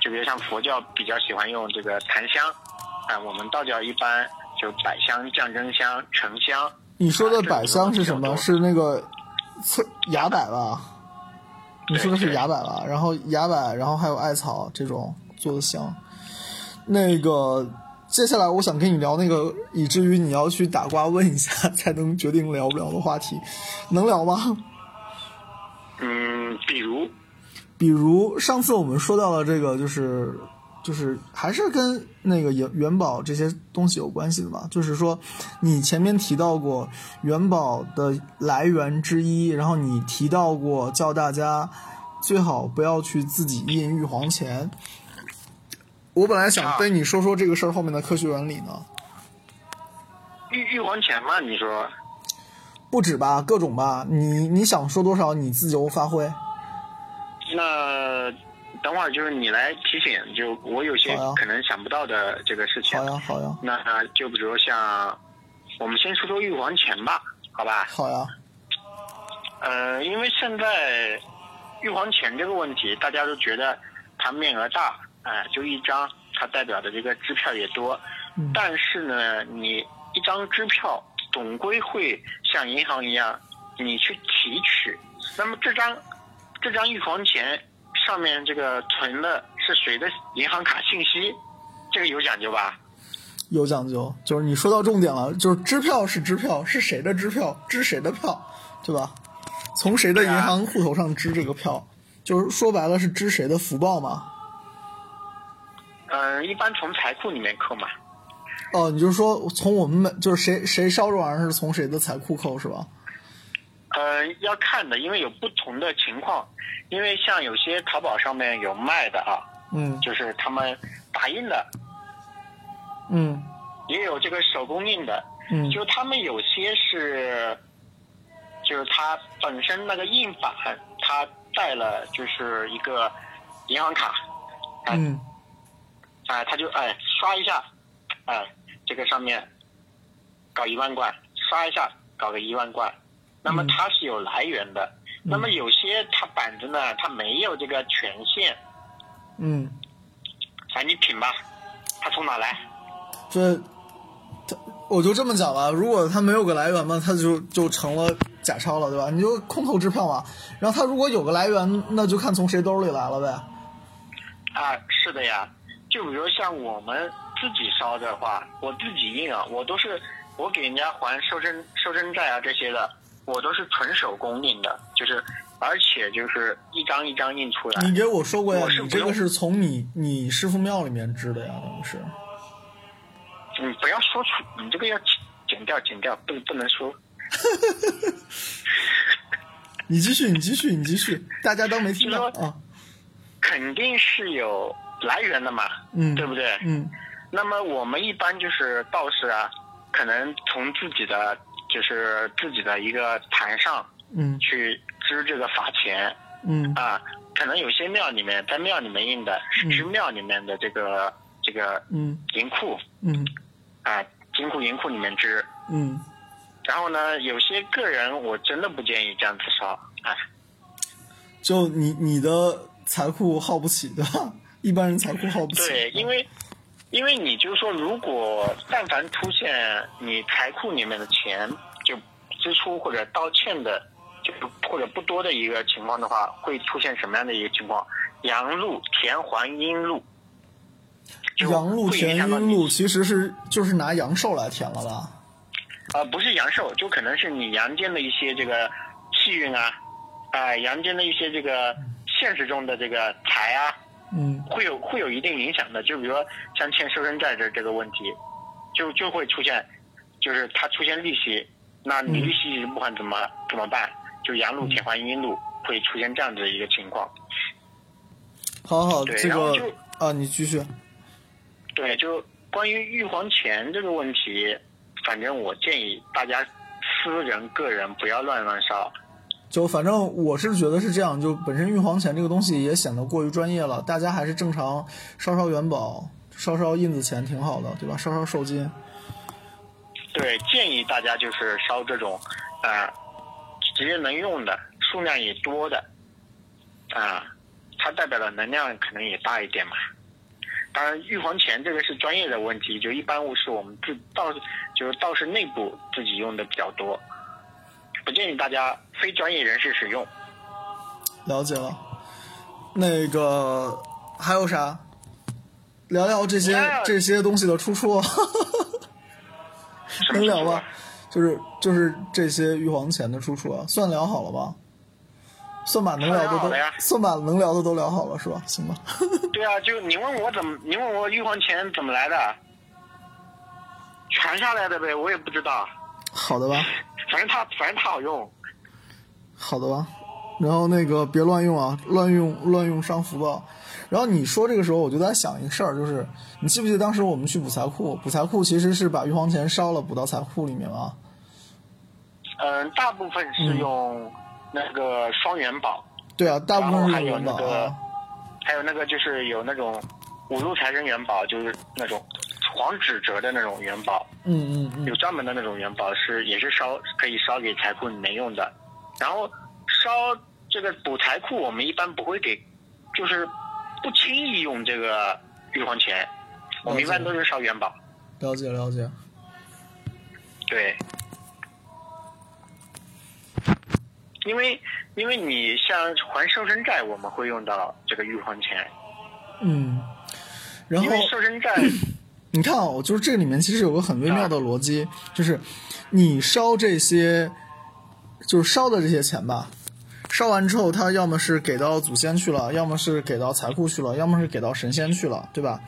就比如像佛教比较喜欢用这个檀香，啊，我们道教一般就百香、降真香、沉香。你说的百香是什么？是那个刺崖柏吧？你说的是对崖柏吧？然后崖柏，然后还有艾草这种做的香。那个接下来我想跟你聊那个，以至于你要去打卦问一下 [laughs] 才能决定聊不聊的话题，能聊吗？嗯，比如比如上次我们说到了这个，就是就是还是跟那个元元宝这些东西有关系的嘛。就是说，你前面提到过元宝的来源之一，然后你提到过叫大家最好不要去自己印玉皇钱。我本来想跟你说说这个事儿后面的科学原理呢，玉玉皇钱嘛，你说不止吧，各种吧，你你想说多少你自由发挥。那等会儿就是你来提醒，就我有些可能想不到的这个事情。好呀，好呀，那就比如像，我们先说说玉皇钱吧，好吧？好呀，呃，因为现在玉皇钱这个问题，大家都觉得它面额大，哎、就一张它代表的这个支票也多。嗯但是呢，你一张支票总归会像银行一样，你去提取。那么这张这张预防钱上面这个存的是谁的银行卡信息？这个有讲究吧？有讲究，就是你说到重点了，就是支票是支票，是谁的支票，支谁的票，对吧？从谁的银行户头上支这个票，就是说白了是支谁的福报嘛。嗯，一般从财库里面扣嘛。哦，你就是说从我们每就是谁谁烧这玩意儿是从谁的财库扣是吧？呃，要看的，因为有不同的情况。因为像有些淘宝上面有卖的啊，嗯就是他们打印的，嗯也有这个手工印的，嗯就他们有些是，就是它本身那个印版，它带了就是一个银行卡，嗯哎、他就哎刷一下，哎，这个上面搞一万罐，刷一下搞个一万罐，那么嗯它是有来源的。那么有些它板子呢，它没有这个权限，嗯，反正，你品吧，它从哪来？这他我就这么讲吧，如果他没有个来源嘛，他就就成了假钞了，对吧？你就空头支票嘛。然后他如果有个来源，那就看从谁兜里来了呗。啊，是的呀，就比如像我们自己烧的话，我自己印啊，我都是我给人家还收身收身债啊这些的，我都是纯手工印的，就是而且就是一张一张印出来。你给我说过呀你这个是从你你师傅庙里面织的呀，等于是。你不要说出，你这个要剪剪掉剪掉，不不能说。[laughs] 你继续，你继续，你继续，大家都没听到 [laughs] 啊。肯定是有来源的嘛，嗯，对不对？嗯。那么我们一般就是道士啊，可能从自己的就是自己的一个坛上嗯。去支这个法钱嗯。啊，可能有些庙里面在庙里面印的是支庙里面的这个、这个嗯。银库嗯。啊，金库银库里面支。嗯，然后呢，有些个人我真的不建议这样子烧，哎，就你你的财库耗不起，对吧？一般人财库耗不起。对，因为因为你就是说，如果但凡出现你财库里面的钱就支出或者道歉的，就或者不多的一个情况的话，会出现什么样的一个情况？阳路填还阴路，就阳路会影填阴路其实是就是拿阳寿来填了吧？呃，不是阳寿，就可能是你阳间的一些这个气运啊，啊、阳间的一些这个现实中的这个财啊，嗯会有会有一定影响的。就比如说像欠收身债这这个问题，就就会出现，就是它出现利息，那你嗯利息一直不还怎么怎么办？就阳路填还阴路，会出现这样子的一个情况。好好，对这个然后就啊，你继续。对，就关于预还钱这个问题，反正我建议大家私人个人不要乱乱烧。就反正我是觉得是这样，就本身玉皇钱这个东西也显得过于专业了，大家还是正常烧烧元宝、烧烧印子钱挺好的，对吧？烧烧寿金。对，建议大家就是烧这种，啊、直接能用的，数量也多的，啊、它代表的能量可能也大一点嘛。当然，玉皇钱这个是专业的问题，就一般是我们自道，就是道士内部自己用的比较多，不建议大家非专业人士使用。了解了。那个还有啥？聊聊这些这些东西的出处，能聊吗？就是就是这些玉皇钱的出处啊，算聊好了吧？算把能聊的都算把能聊的都聊好了是吧？行吧。[laughs] 对啊，就你问我怎么，你问我玉皇钱怎么来的，传下来的呗，我也不知道，好的吧，反正它反正它好用。好的吧。然后那个别乱用啊，乱用乱用伤福报。然后你说这个时候，我就在想一个事儿，就是你记不记得当时我们去补财库？补财库其实是把玉皇钱烧了，补到财库里面啊。嗯，大部分是用那个双元宝，对啊，大部分还有是元宝那个啊。还有那个就是有那种五路财神元宝，就是那种黄纸折的那种元宝，嗯嗯嗯有专门的那种元宝是也是烧可以烧给财库里面用的。然后烧这个补财库，我们一般不会给，就是不轻易用这个玉皇钱，我们一般都是烧元宝。了解了解。对，因为因为你像还瘦身债，我们会用到这个玉皇钱。嗯，然后因为寿身债，[coughs] 你看啊，就是这里面其实有个很微妙的逻辑，就是你烧这些，就是烧的这些钱吧，烧完之后，它要么是给到祖先去了，要么是给到财库去了，要么是给到神仙去了，对吧？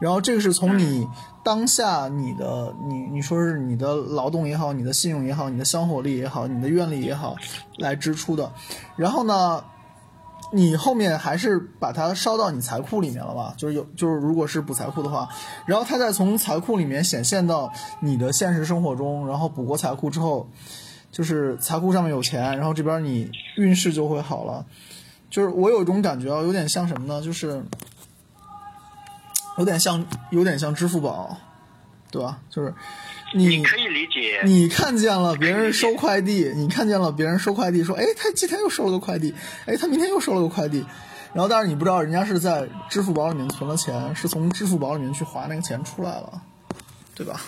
然后这个是从你当下你的你你说是你的劳动也好，你的信用也好，你的香火力也好，你的愿力也好来支出的。然后呢，你后面还是把它烧到你财库里面了吧？就是有就是如果是补财库的话，然后它再从财库里面显现到你的现实生活中，然后补过财库之后，就是财库上面有钱，然后这边你运势就会好了。就是我有一种感觉啊，有点像什么呢？就是。有点像，有点像支付宝，对吧？就是你你可以理解，你看见了别人收快递，你看见了别人收快递，说，哎，他今天又收了个快递，哎，他明天又收了个快递，然后但是你不知道人家是在支付宝里面存了钱，是从支付宝里面去划那个钱出来了，对吧？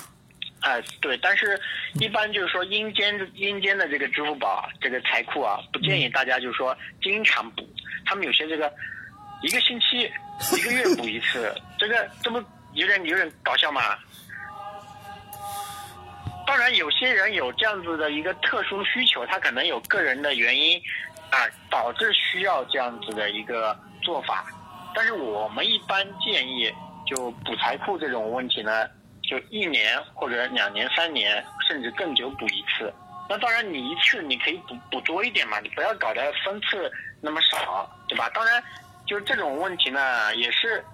哎，对，但是一般就是说阴间阴间的这个支付宝这个财库啊，不建议大家就是说经常补，他们有些这个一个星期、一个月补一次，这个这不有点有点搞笑吗？当然，有些人有这样子的一个特殊需求，他可能有个人的原因啊，导致需要这样子的一个做法。但是我们一般建议，就补财库这种问题呢，就一年或者两年、三年，甚至更久补一次。那当然，你一次你可以补补多一点嘛，你不要搞得分次那么少，对吧？当然，就是这种问题呢，也是，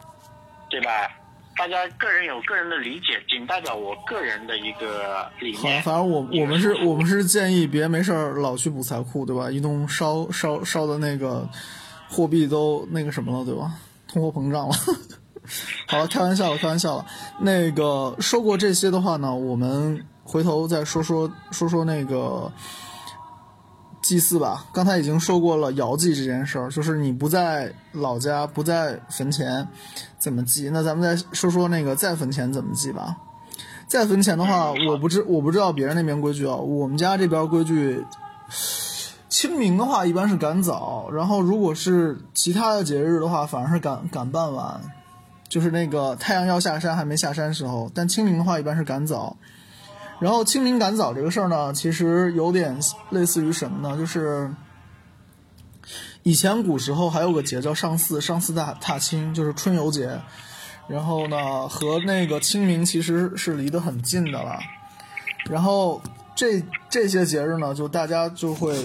对吧？大家个人有个人的理解，仅代表我个人的一个理好，念。反正我我们是我们是建议别没事儿老去补财库，对吧？一动烧烧烧的那个货币都那个什么了，对吧？通货膨胀了。[laughs] 好了，开玩笑了，开玩笑了。那个说过这些的话呢，我们回头再说说说说那个祭祀吧。刚才已经说过了遥祭这件事儿，就是你不在老家，不在坟前怎么祭？那咱们再说说那个在坟前怎么祭吧。在坟前的话，我不知我不知道别人那边规矩啊，我们家这边规矩。清明的话一般是赶早，然后如果是其他的节日的话，反而是赶赶傍晚，就是那个太阳要下山还没下山时候。但清明的话一般是赶早，然后清明赶早这个事儿呢，其实有点类似于什么呢？就是以前古时候还有个节叫上巳，上巳大踏青，就是春游节。然后呢，和那个清明其实是离得很近的了。然后这这些节日呢，就大家就会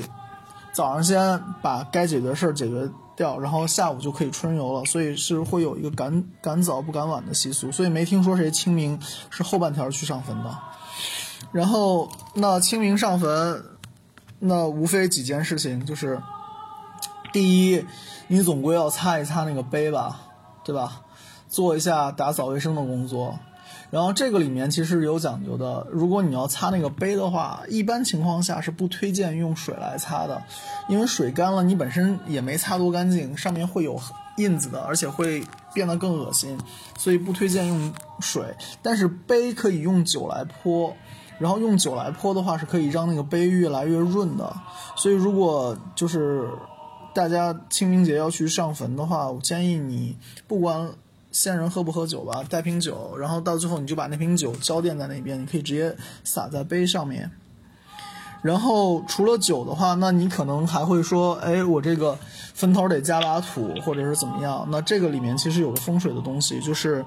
早上先把该解决的事儿解决掉，然后下午就可以春游了。所以是会有一个赶赶早不赶晚的习俗。所以没听说谁清明是后半条去上坟的。然后那清明上坟，那无非几件事情，就是第一，你总归要擦一擦那个杯吧，对吧？做一下打扫卫生的工作。然后这个里面其实有讲究的，如果你要擦那个杯的话，一般情况下是不推荐用水来擦的，因为水干了，你本身也没擦多干净，上面会有印子的，而且会变得更恶心，所以不推荐用水。但是杯可以用酒来泼，然后用酒来泼的话是可以让那个杯越来越润的。所以如果就是大家清明节要去上坟的话，我建议你不管。先人喝不喝酒吧，带瓶酒，然后到最后你就把那瓶酒浇垫在那边，你可以直接洒在杯上面。然后除了酒的话，那你可能还会说，哎，我这个坟头得加把土，或者是怎么样？那这个里面其实有个风水的东西，就是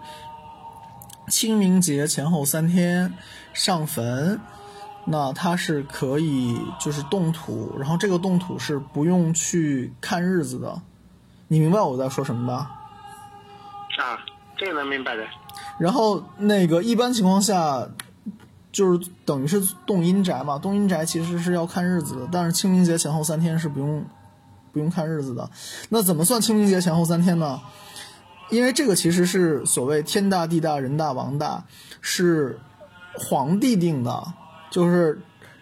清明节前后三天上坟，那它是可以就是动土，然后这个动土是不用去看日子的。你明白我在说什么吧？啊，这个能明白的。然后那个一般情况下，就是等于是动阴宅嘛，动阴宅其实是要看日子的，但是清明节前后三天是不用不用看日子的。那怎么算清明节前后三天呢？因为这个其实是所谓天大地大人大王大，是皇帝定的，就是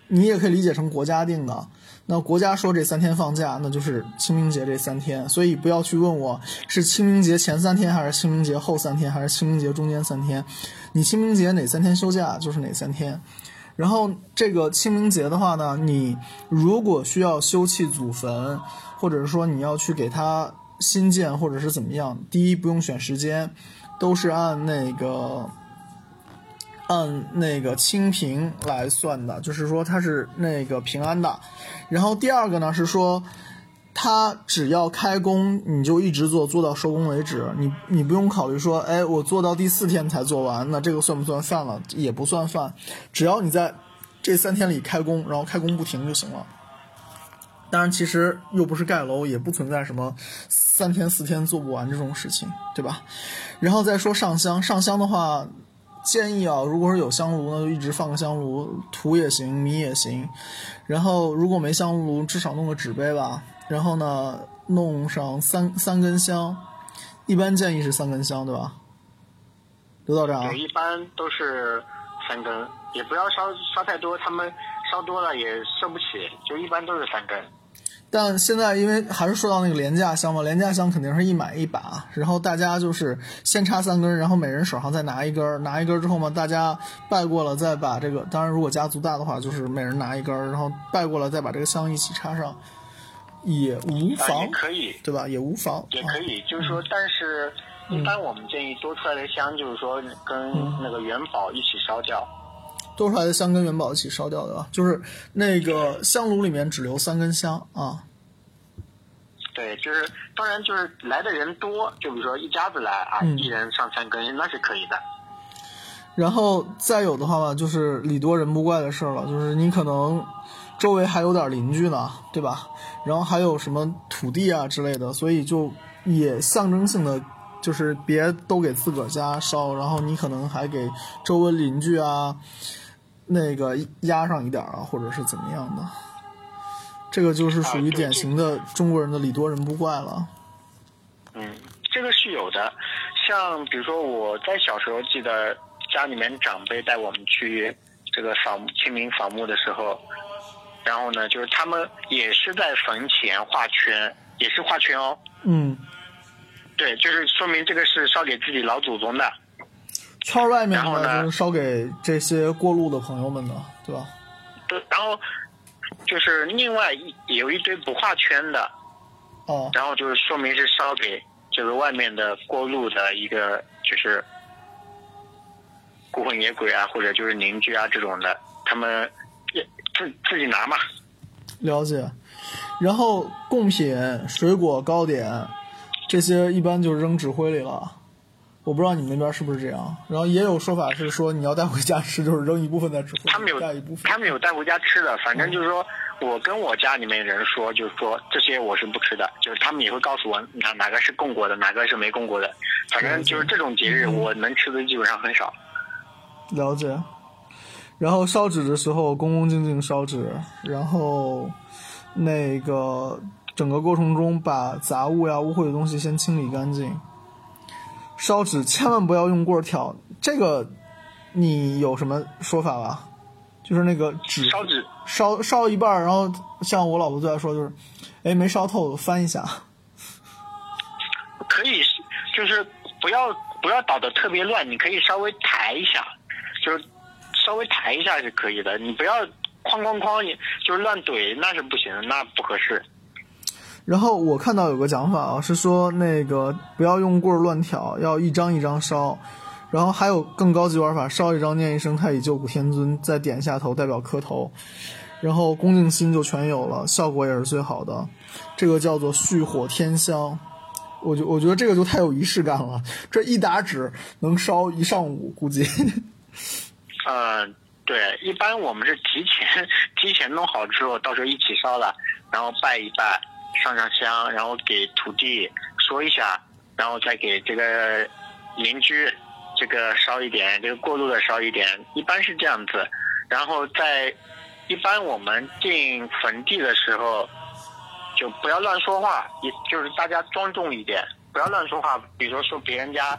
你也可以理解成国家定的。那国家说这三天放假，那就是清明节这三天，所以不要去问我是清明节前三天，还是清明节后三天，还是清明节中间三天。你清明节哪三天休假就是哪三天。然后这个清明节的话呢，你如果需要修葺祖坟，或者是说你要去给他新建，或者是怎么样，第一不用选时间，都是按那个。按那个清平来算的，就是说它是那个平安的。然后第二个呢是说，它只要开工，你就一直做，做到收工为止。你你不用考虑说，哎，我做到第四天才做完，那这个算不算犯了？也不算犯，只要你在这三天里开工，然后开工不停就行了。当然，其实又不是盖楼，也不存在什么三天四天做不完这种事情，对吧？然后再说上香，上香的话。建议啊，如果是有香炉呢，就一直放个香炉，土也行，米也行。然后如果没香炉，至少弄个纸杯吧。然后呢，弄上三三根香，一般建议是三根香，对吧？刘道长。对，一般都是三根，也不要烧烧太多，他们烧多了也受不起，就一般都是三根。但现在因为还是说到那个廉价香嘛，廉价香肯定是一买一把，然后大家就是先插三根，然后每人手上再拿一根，拿一根之后嘛，大家拜过了再把这个，当然如果家族大的话，就是每人拿一根，然后拜过了再把这个香一起插上，也无妨，可以，对吧？也无妨，也可以，就是说，但是一般我们建议多出来的香，就是说跟那个元宝一起烧掉。多出来的香跟元宝一起烧掉的吧，就是那个香炉里面只留三根香啊。对，就是当然就是来的人多，就比如说一家子来啊，一人上三根那是可以的。然后再有的话吧，就是礼多人不怪的事了，就是你可能周围还有点邻居呢，对吧？然后还有什么土地啊之类的，所以就也象征性的。就是别都给自个儿家烧，然后你可能还给周围邻居啊。那个压上一点啊，或者是怎么样的，这个就是属于典型的中国人的礼多人不怪了。嗯，这个是有的，像比如说我在小时候记得家里面长辈带我们去这个扫清明扫墓的时候，然后呢，就是他们也是在坟前画圈，也是画圈哦。嗯。对，就是说明这个是烧给自己老祖宗的。圈外面呢，就是烧给这些过路的朋友们的，对吧？对，然后就是另外一有一堆不画圈的，哦，然后就是说明是烧给就是外面的过路的一个就是孤魂野鬼啊，或者就是邻居啊这种的，他们自自己拿嘛。了解。然后贡品、水果、糕点这些一般就扔纸灰里了。我不知道你们那边是不是这样，然后也有说法是说你要带回家吃，就是扔一部分在吃他们有带一部分。他们有带回家吃的，反正就是说我跟我家里面人说，就是说这些我是不吃的，就是他们也会告诉我哪哪个是供过的，哪个是没供过的。反正就是这种节日，我能吃的基本上很少。了解。然后烧纸的时候恭恭敬敬烧纸，然后那个整个过程中把杂物呀、污秽的东西先清理干净。烧纸千万不要用棍儿挑，这个你有什么说法吧？就是那个纸烧纸烧烧一半，然后像我老婆最爱说就是，哎，没烧透，翻一下。可以，就是不要不要捣得特别乱，你可以稍微抬一下，就是稍微抬一下是可以的，你不要哐哐哐，就是乱怼，那是不行，那不合适。然后我看到有个讲法啊，是说那个不要用棍儿乱挑，要一张一张烧。然后还有更高级玩法，烧一张念一声太乙救苦天尊，再点一下头代表磕头，然后恭敬心就全有了，效果也是最好的。这个叫做续火天香，我觉我觉得这个就太有仪式感了。这一打纸能烧一上午，估计。嗯，对，一般我们是提前提前弄好之后，到时候一起烧了，然后拜一拜。上上香，然后给土地说一下，然后再给这个邻居这个烧一点，这个过路的烧一点，一般是这样子。然后在一般我们进坟地的时候，就不要乱说话，也就是大家庄重一点，不要乱说话。比如说说别人家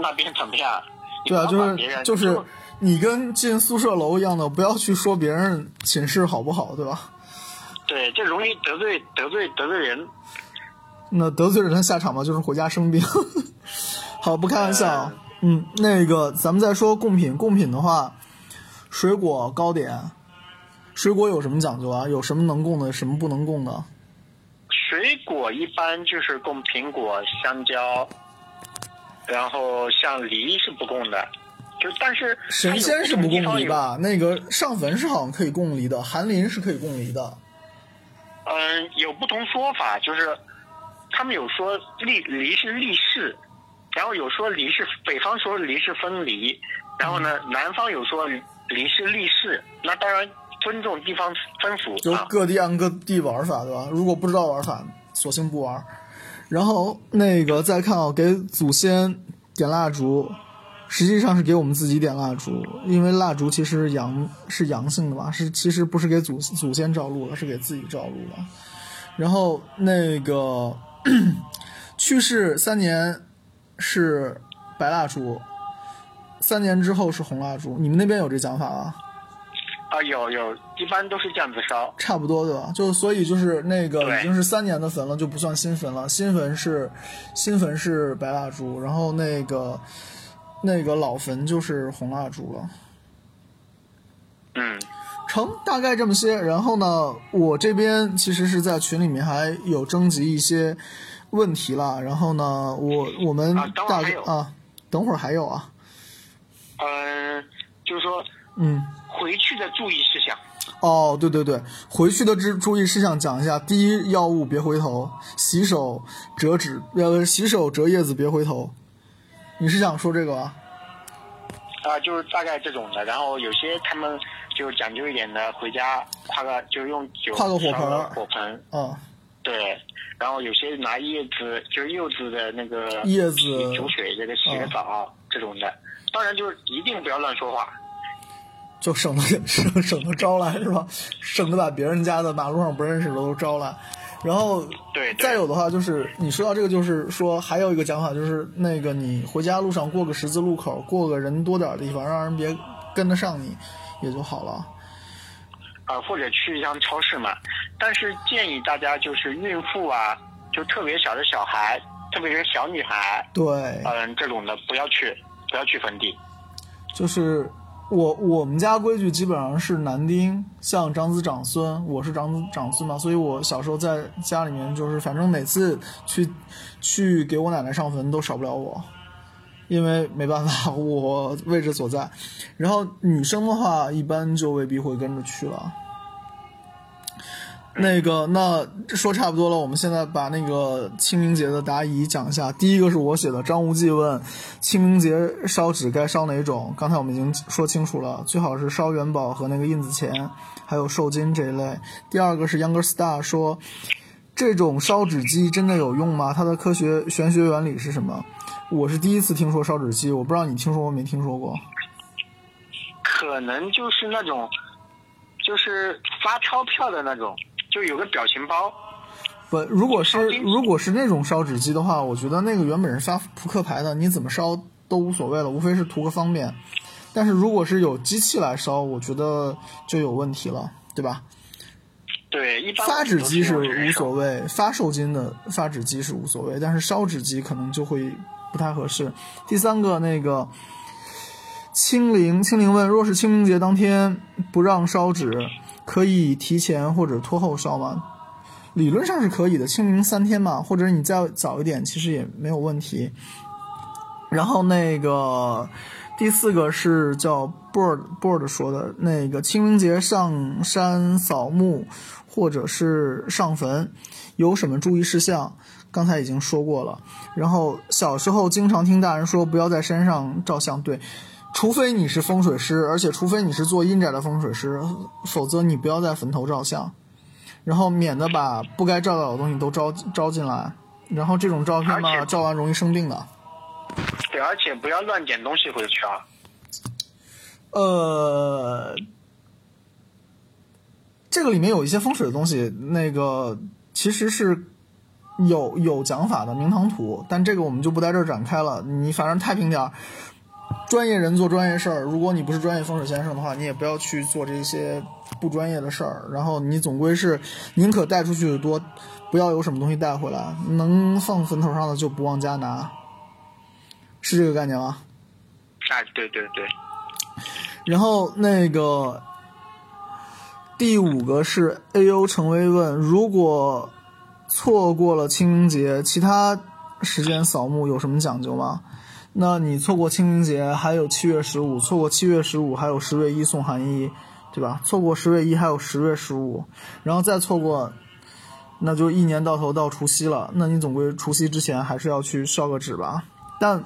那边怎么样，对啊，就是就是你跟进宿舍楼一样的，不要去说别人寝室好不好，对吧？对，就容易得罪得罪得罪人。那得罪人的下场嘛，就是回家生病。[laughs] 好，不开玩笑。嗯，那个咱们再说贡品，贡品的话，水果糕点，水果有什么讲究啊？有什么能供的，什么不能供的？水果一般就是供苹果、香蕉，然后像梨是不供的，就但是神仙是不供梨吧？那个上坟是好像可以供梨的，寒林是可以供梨的。嗯，有不同说法，就是他们有说立离是立誓。然后有说离是北方说离是分离，然后呢南方有说离是立誓，那当然尊重地方风俗，就各地按各地玩法，对吧？如果不知道玩法，索性不玩。然后那个再看啊，给祖先点蜡烛，实际上是给我们自己点蜡烛，因为蜡烛其实阳是阳性的嘛，是其实不是给祖祖先照路的，是给自己照路的。然后那个 [coughs] 去世三年。是白蜡烛，三年之后是红蜡烛。你们那边有这讲法吗？啊，有有，一般都是这样子烧。差不多对吧？就所以就是那个已经是三年的坟了，就不算新坟了。新坟是新坟是白蜡烛，然后那个那个老坟就是红蜡烛了。嗯，成，大概这么些。然后呢，我这边其实是在群里面还有征集一些。问题了，然后呢，我我们大概啊，等会儿还有啊，嗯，就是说，嗯，回去的注意事项。哦，对对对，回去的注注意事项讲一下：第一，药物别回头，洗手折纸，呃，洗手折叶子别回头。你是想说这个啊？啊，就是大概这种的。然后有些他们就讲究一点的，回家挎个就用酒挎个火盆，火盆，嗯，对。然后有些拿叶子，就是柚子的那个叶子煮水，这个洗个澡这种的。当然就是一定不要乱说话，就省得省 [laughs] 省得招来是吧？省得把别人家的马路上不认识的都招来。然后对，再有的话就是你说到这个，就是说还有一个讲法，就是那个你回家路上过个十字路口，过个人多点的地方，让人别跟得上你，也就好了。啊，或者去一趟超市嘛，但是建议大家就是孕妇啊，就特别小的小孩，特别是小女孩，对，嗯，这种的不要去，不要去坟地。就是我我们家规矩基本上是男丁像长子长孙，我是长子长孙嘛，所以我小时候在家里面就是反正每次去去给我奶奶上坟都少不了我，因为没办法，我位置所在。然后女生的话，一般就未必会跟着去了。那个，那说差不多了，我们现在把那个清明节的答疑讲一下。第一个是我写的，张无忌问清明节烧纸该烧哪种？刚才我们已经说清楚了，最好是烧元宝和那个印子钱，还有寿金这一类。第二个是 Younger Star 说，这种烧纸机真的有用吗？它的科学玄学原理是什么？我是第一次听说烧纸机，我不知道你听说过没听说过。可能就是那种，就是发钞票的那种，就有个表情包。不，如果是如果是那种烧纸机的话，我觉得那个原本是发扑克牌的，你怎么烧都无所谓了，无非是图个方便。但是如果是有机器来烧，我觉得就有问题了，对吧？对，一般发纸机是无所谓，发售金的发纸机是无所谓，但是烧纸机可能就会不太合适。第三个那个。清零，清零问：若是清明节当天不让烧纸，可以提前或者拖后烧吗？理论上是可以的，清明三天嘛，或者你再早一点，其实也没有问题。然后那个第四个是叫 bird bird 说的，那个清明节上山扫墓或者是上坟，有什么注意事项？刚才已经说过了。然后小时候经常听大人说，不要在山上照相，对。除非你是风水师，而且除非你是做阴宅的风水师，否则你不要在坟头照相，然后免得把不该照到的东西都招招进来，然后这种照片嘛，照完容易生病的。对，而且不要乱捡东西回去啊。呃，这个里面有一些风水的东西，那个其实是有有讲法的，明堂图，但这个我们就不在这儿展开了。你反正太平点儿。专业人做专业事儿。如果你不是专业风水先生的话，你也不要去做这些不专业的事儿。然后你总归是宁可带出去的多，不要有什么东西带回来。能放坟头上的就不往家拿，是这个概念吗？啊，对对对。然后那个第五个是 A O 成威问：如果错过了清明节，其他时间扫墓有什么讲究吗？那你错过清明节，还有七月十五；错过七月十五，还有十月一送寒衣，对吧？错过十月一，还有十月十五，然后再错过，那就一年到头到除夕了。那你总归除夕之前还是要去烧个纸吧。但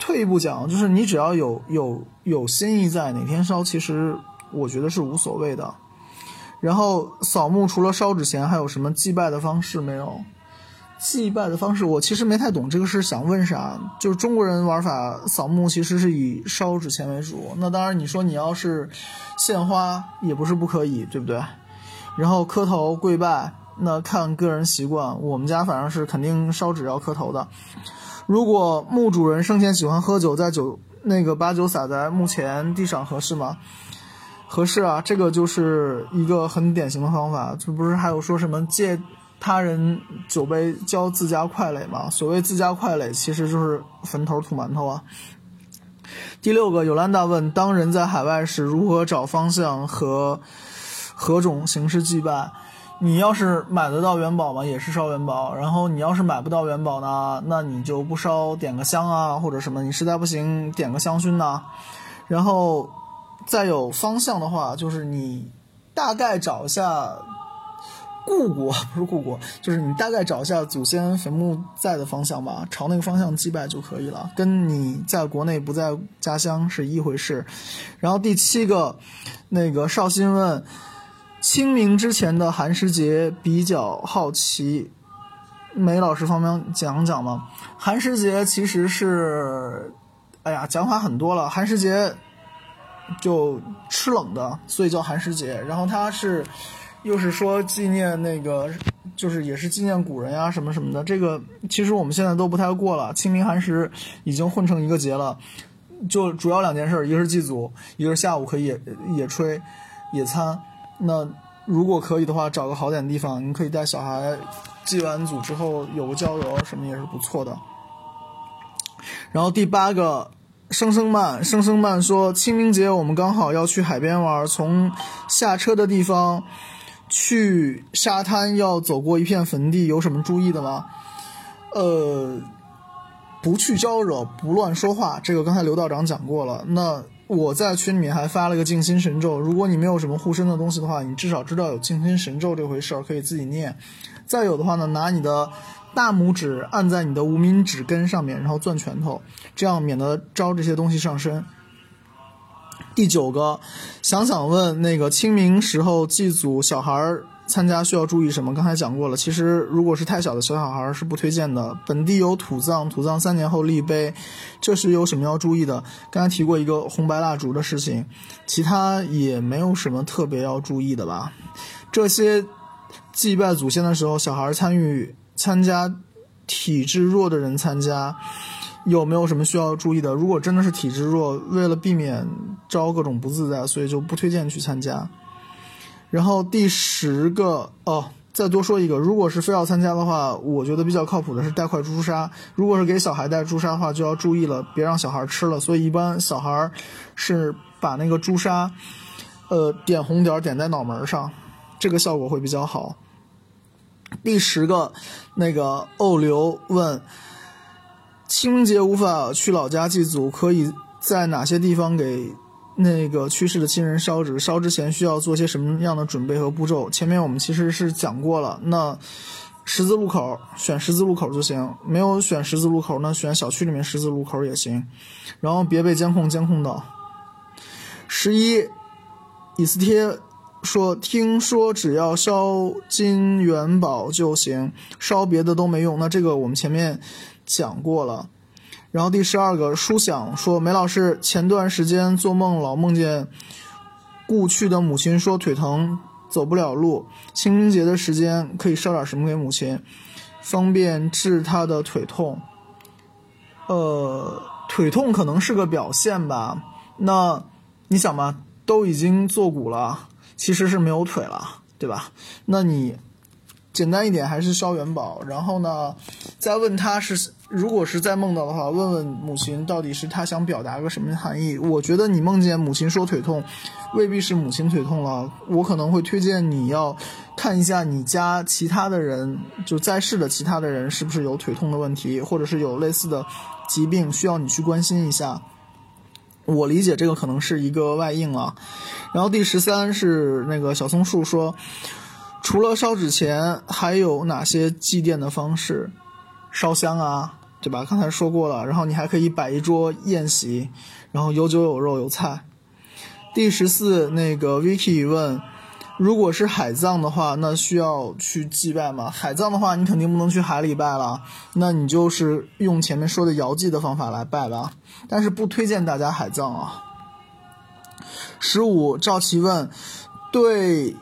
退一步讲，就是你只要有有有心意在，哪天烧，其实我觉得是无所谓的。然后扫墓除了烧纸钱，还有什么祭拜的方式没有？祭拜的方式我其实没太懂，这个是想问啥？就是中国人玩法扫墓其实是以烧纸钱为主。那当然你说你要是献花也不是不可以，对不对？然后磕头跪拜，那看个人习惯。我们家反正是肯定烧纸要磕头的。如果墓主人生前喜欢喝酒，在酒那个把酒洒在墓前地上合适吗？合适啊，这个就是一个很典型的方法。这不是还有说什么借他人酒杯浇自家快垒嘛？所谓自家快垒，其实就是坟头土馒头啊。第六个，尤兰达问：当人在海外时，如何找方向和何种形式祭拜？你要是买得到元宝嘛，也是烧元宝；然后你要是买不到元宝呢，那你就不烧，点个香啊，或者什么。你实在不行，点个香薰呐。然后再有方向的话，就是你大概找一下故国，不是故国，就是你大概找一下祖先坟墓在的方向吧，朝那个方向祭拜就可以了，跟你在国内不在家乡是一回事。然后第七个，那个绍兴问。清明之前的寒食节比较好奇，梅老师方便讲讲吗？寒食节其实是，哎呀，讲法很多了。寒食节就吃冷的，所以叫寒食节。然后它是，又是说纪念那个，就是也是纪念古人呀什么什么的。这个其实我们现在都不太过了，清明寒食已经混成一个节了。就主要两件事，一个是祭祖，一个是下午可以野野炊、野餐。那如果可以的话，找个好点的地方，你可以带小孩祭完祖之后有个郊游什么也是不错的。然后第八个，生生慢，生生慢说清明节我们刚好要去海边玩，从下车的地方去沙滩要走过一片坟地，有什么注意的吗？呃，不去招惹，不乱说话，这个刚才刘道长讲过了。那。我在群里面还发了个静心神咒，如果你没有什么护身的东西的话，你至少知道有静心神咒这回事儿，可以自己念。再有的话呢，拿你的大拇指按在你的无名指根上面，然后攥拳头，这样免得招这些东西上身。第九个，想想问那个清明时候祭祖小孩儿。参加需要注意什么？刚才讲过了。其实，如果是太小的小小孩是不推荐的。本地有土葬，土葬三年后立碑，这是有什么要注意的？刚才提过一个红白蜡烛的事情，其他也没有什么特别要注意的吧？这些祭拜祖先的时候，小孩参与参加，体质弱的人参加，有没有什么需要注意的？如果真的是体质弱，为了避免招各种不自在，所以就不推荐去参加。然后第十个哦，再多说一个，如果是非要参加的话，我觉得比较靠谱的是带块朱砂。如果是给小孩带朱砂的话，就要注意了，别让小孩吃了。所以一般小孩是把那个朱砂，呃，点红点点在脑门上，这个效果会比较好。第十个，那个欧流问，清明节无法去老家祭祖，可以在哪些地方给？那个去世的亲人烧纸，烧之前需要做些什么样的准备和步骤？前面我们其实是讲过了。那十字路口选十字路口就行，没有选十字路口，那选小区里面十字路口也行。然后别被监控监控到。十一，以斯帖说，听说只要烧金元宝就行，烧别的都没用。那这个我们前面讲过了。然后第十二个书想说，梅老师前段时间做梦老梦见故去的母亲说腿疼走不了路，清明节的时间可以烧点什么给母亲，方便治她的腿痛。呃，腿痛可能是个表现吧。那你想嘛，都已经坐骨了，其实是没有腿了，对吧？那你简单一点还是烧元宝，然后呢，再问他是如果是在梦到的话，问问母亲到底是他想表达个什么含义。我觉得你梦见母亲说腿痛，未必是母亲腿痛了，我可能会推荐你要看一下你家其他的人，就在世的其他的人是不是有腿痛的问题，或者是有类似的疾病需要你去关心一下。我理解这个可能是一个外应啊。然后第十三是那个小松树说，除了烧纸钱，还有哪些祭奠的方式？烧香啊，对吧？刚才说过了。然后你还可以摆一桌宴席，然后有酒有肉有菜。第十四，那个 Vicky 问，如果是海葬的话，那需要去祭拜吗？海葬的话，你肯定不能去海里拜了，那你就是用前面说的遥祭的方法来拜吧。但是不推荐大家海葬啊。十五，赵琦问，对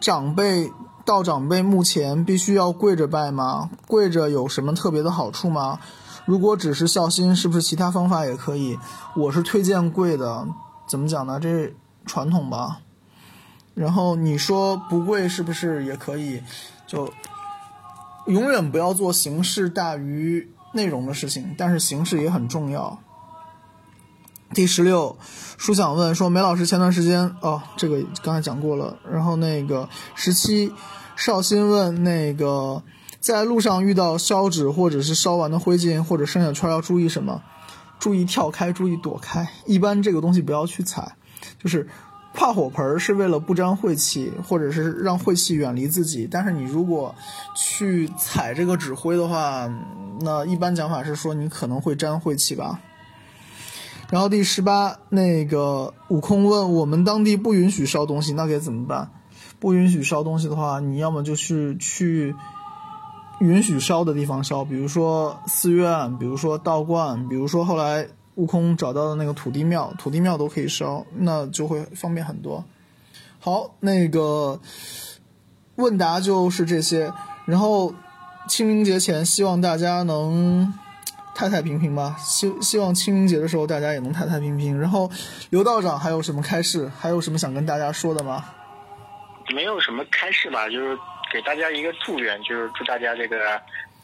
长辈到长辈墓前必须要跪着拜吗？跪着有什么特别的好处吗？如果只是孝心，是不是其他方法也可以？我是推荐跪的，怎么讲呢？这传统吧。然后你说不跪是不是也可以？就永远不要做形式大于内容的事情，但是形式也很重要。第十六，书想问说，梅老师前段时间哦，这个刚才讲过了。然后那个十七，绍兴问那个，在路上遇到烧纸或者是烧完的灰烬或者剩下圈要注意什么？注意跳开，注意躲开。一般这个东西不要去踩，就是怕火盆是为了不沾晦气，或者是让晦气远离自己。但是你如果去踩这个纸灰的话，那一般讲法是说你可能会沾晦气吧。然后第十八，那个悟空问我们当地不允许烧东西，那该怎么办？不允许烧东西的话，你要么就是去允许烧的地方烧，比如说寺院，比如说道观，比如说后来悟空找到的那个土地庙，土地庙都可以烧，那就会方便很多。好，那个问答就是这些。然后清明节前，希望大家能。太太平平吧，希希望清明节的时候大家也能太太平平。然后，刘道长还有什么开示？还有什么想跟大家说的吗？没有什么开示吧，就是给大家一个祝愿，就是祝大家这个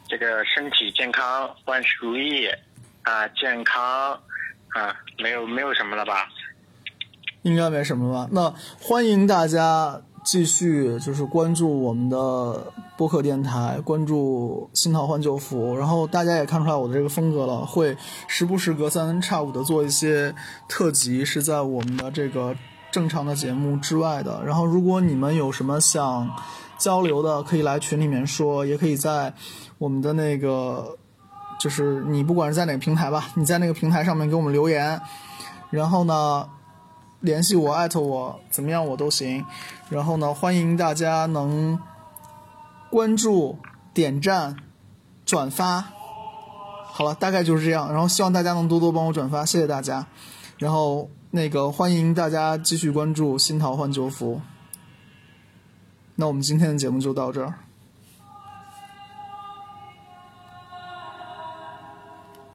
这个身体健康，万事如意啊，健康啊，没有没有什么了吧？应该没什么吧？那欢迎大家。继续就是关注我们的播客电台，关注新桃换旧符，然后大家也看出来我的这个风格了，会时不时隔三差五的做一些特辑，是在我们的这个正常的节目之外的。然后如果你们有什么想交流的，可以来群里面说，也可以在我们的那个，就是你不管是在哪个平台吧，你在那个平台上面给我们留言，然后呢。联系我，艾特我，怎么样我都行。然后呢，欢迎大家能关注、点赞、转发。好了，大概就是这样。然后希望大家能多多帮我转发，谢谢大家。然后那个欢迎大家继续关注新桃换旧符。那我们今天的节目就到这儿。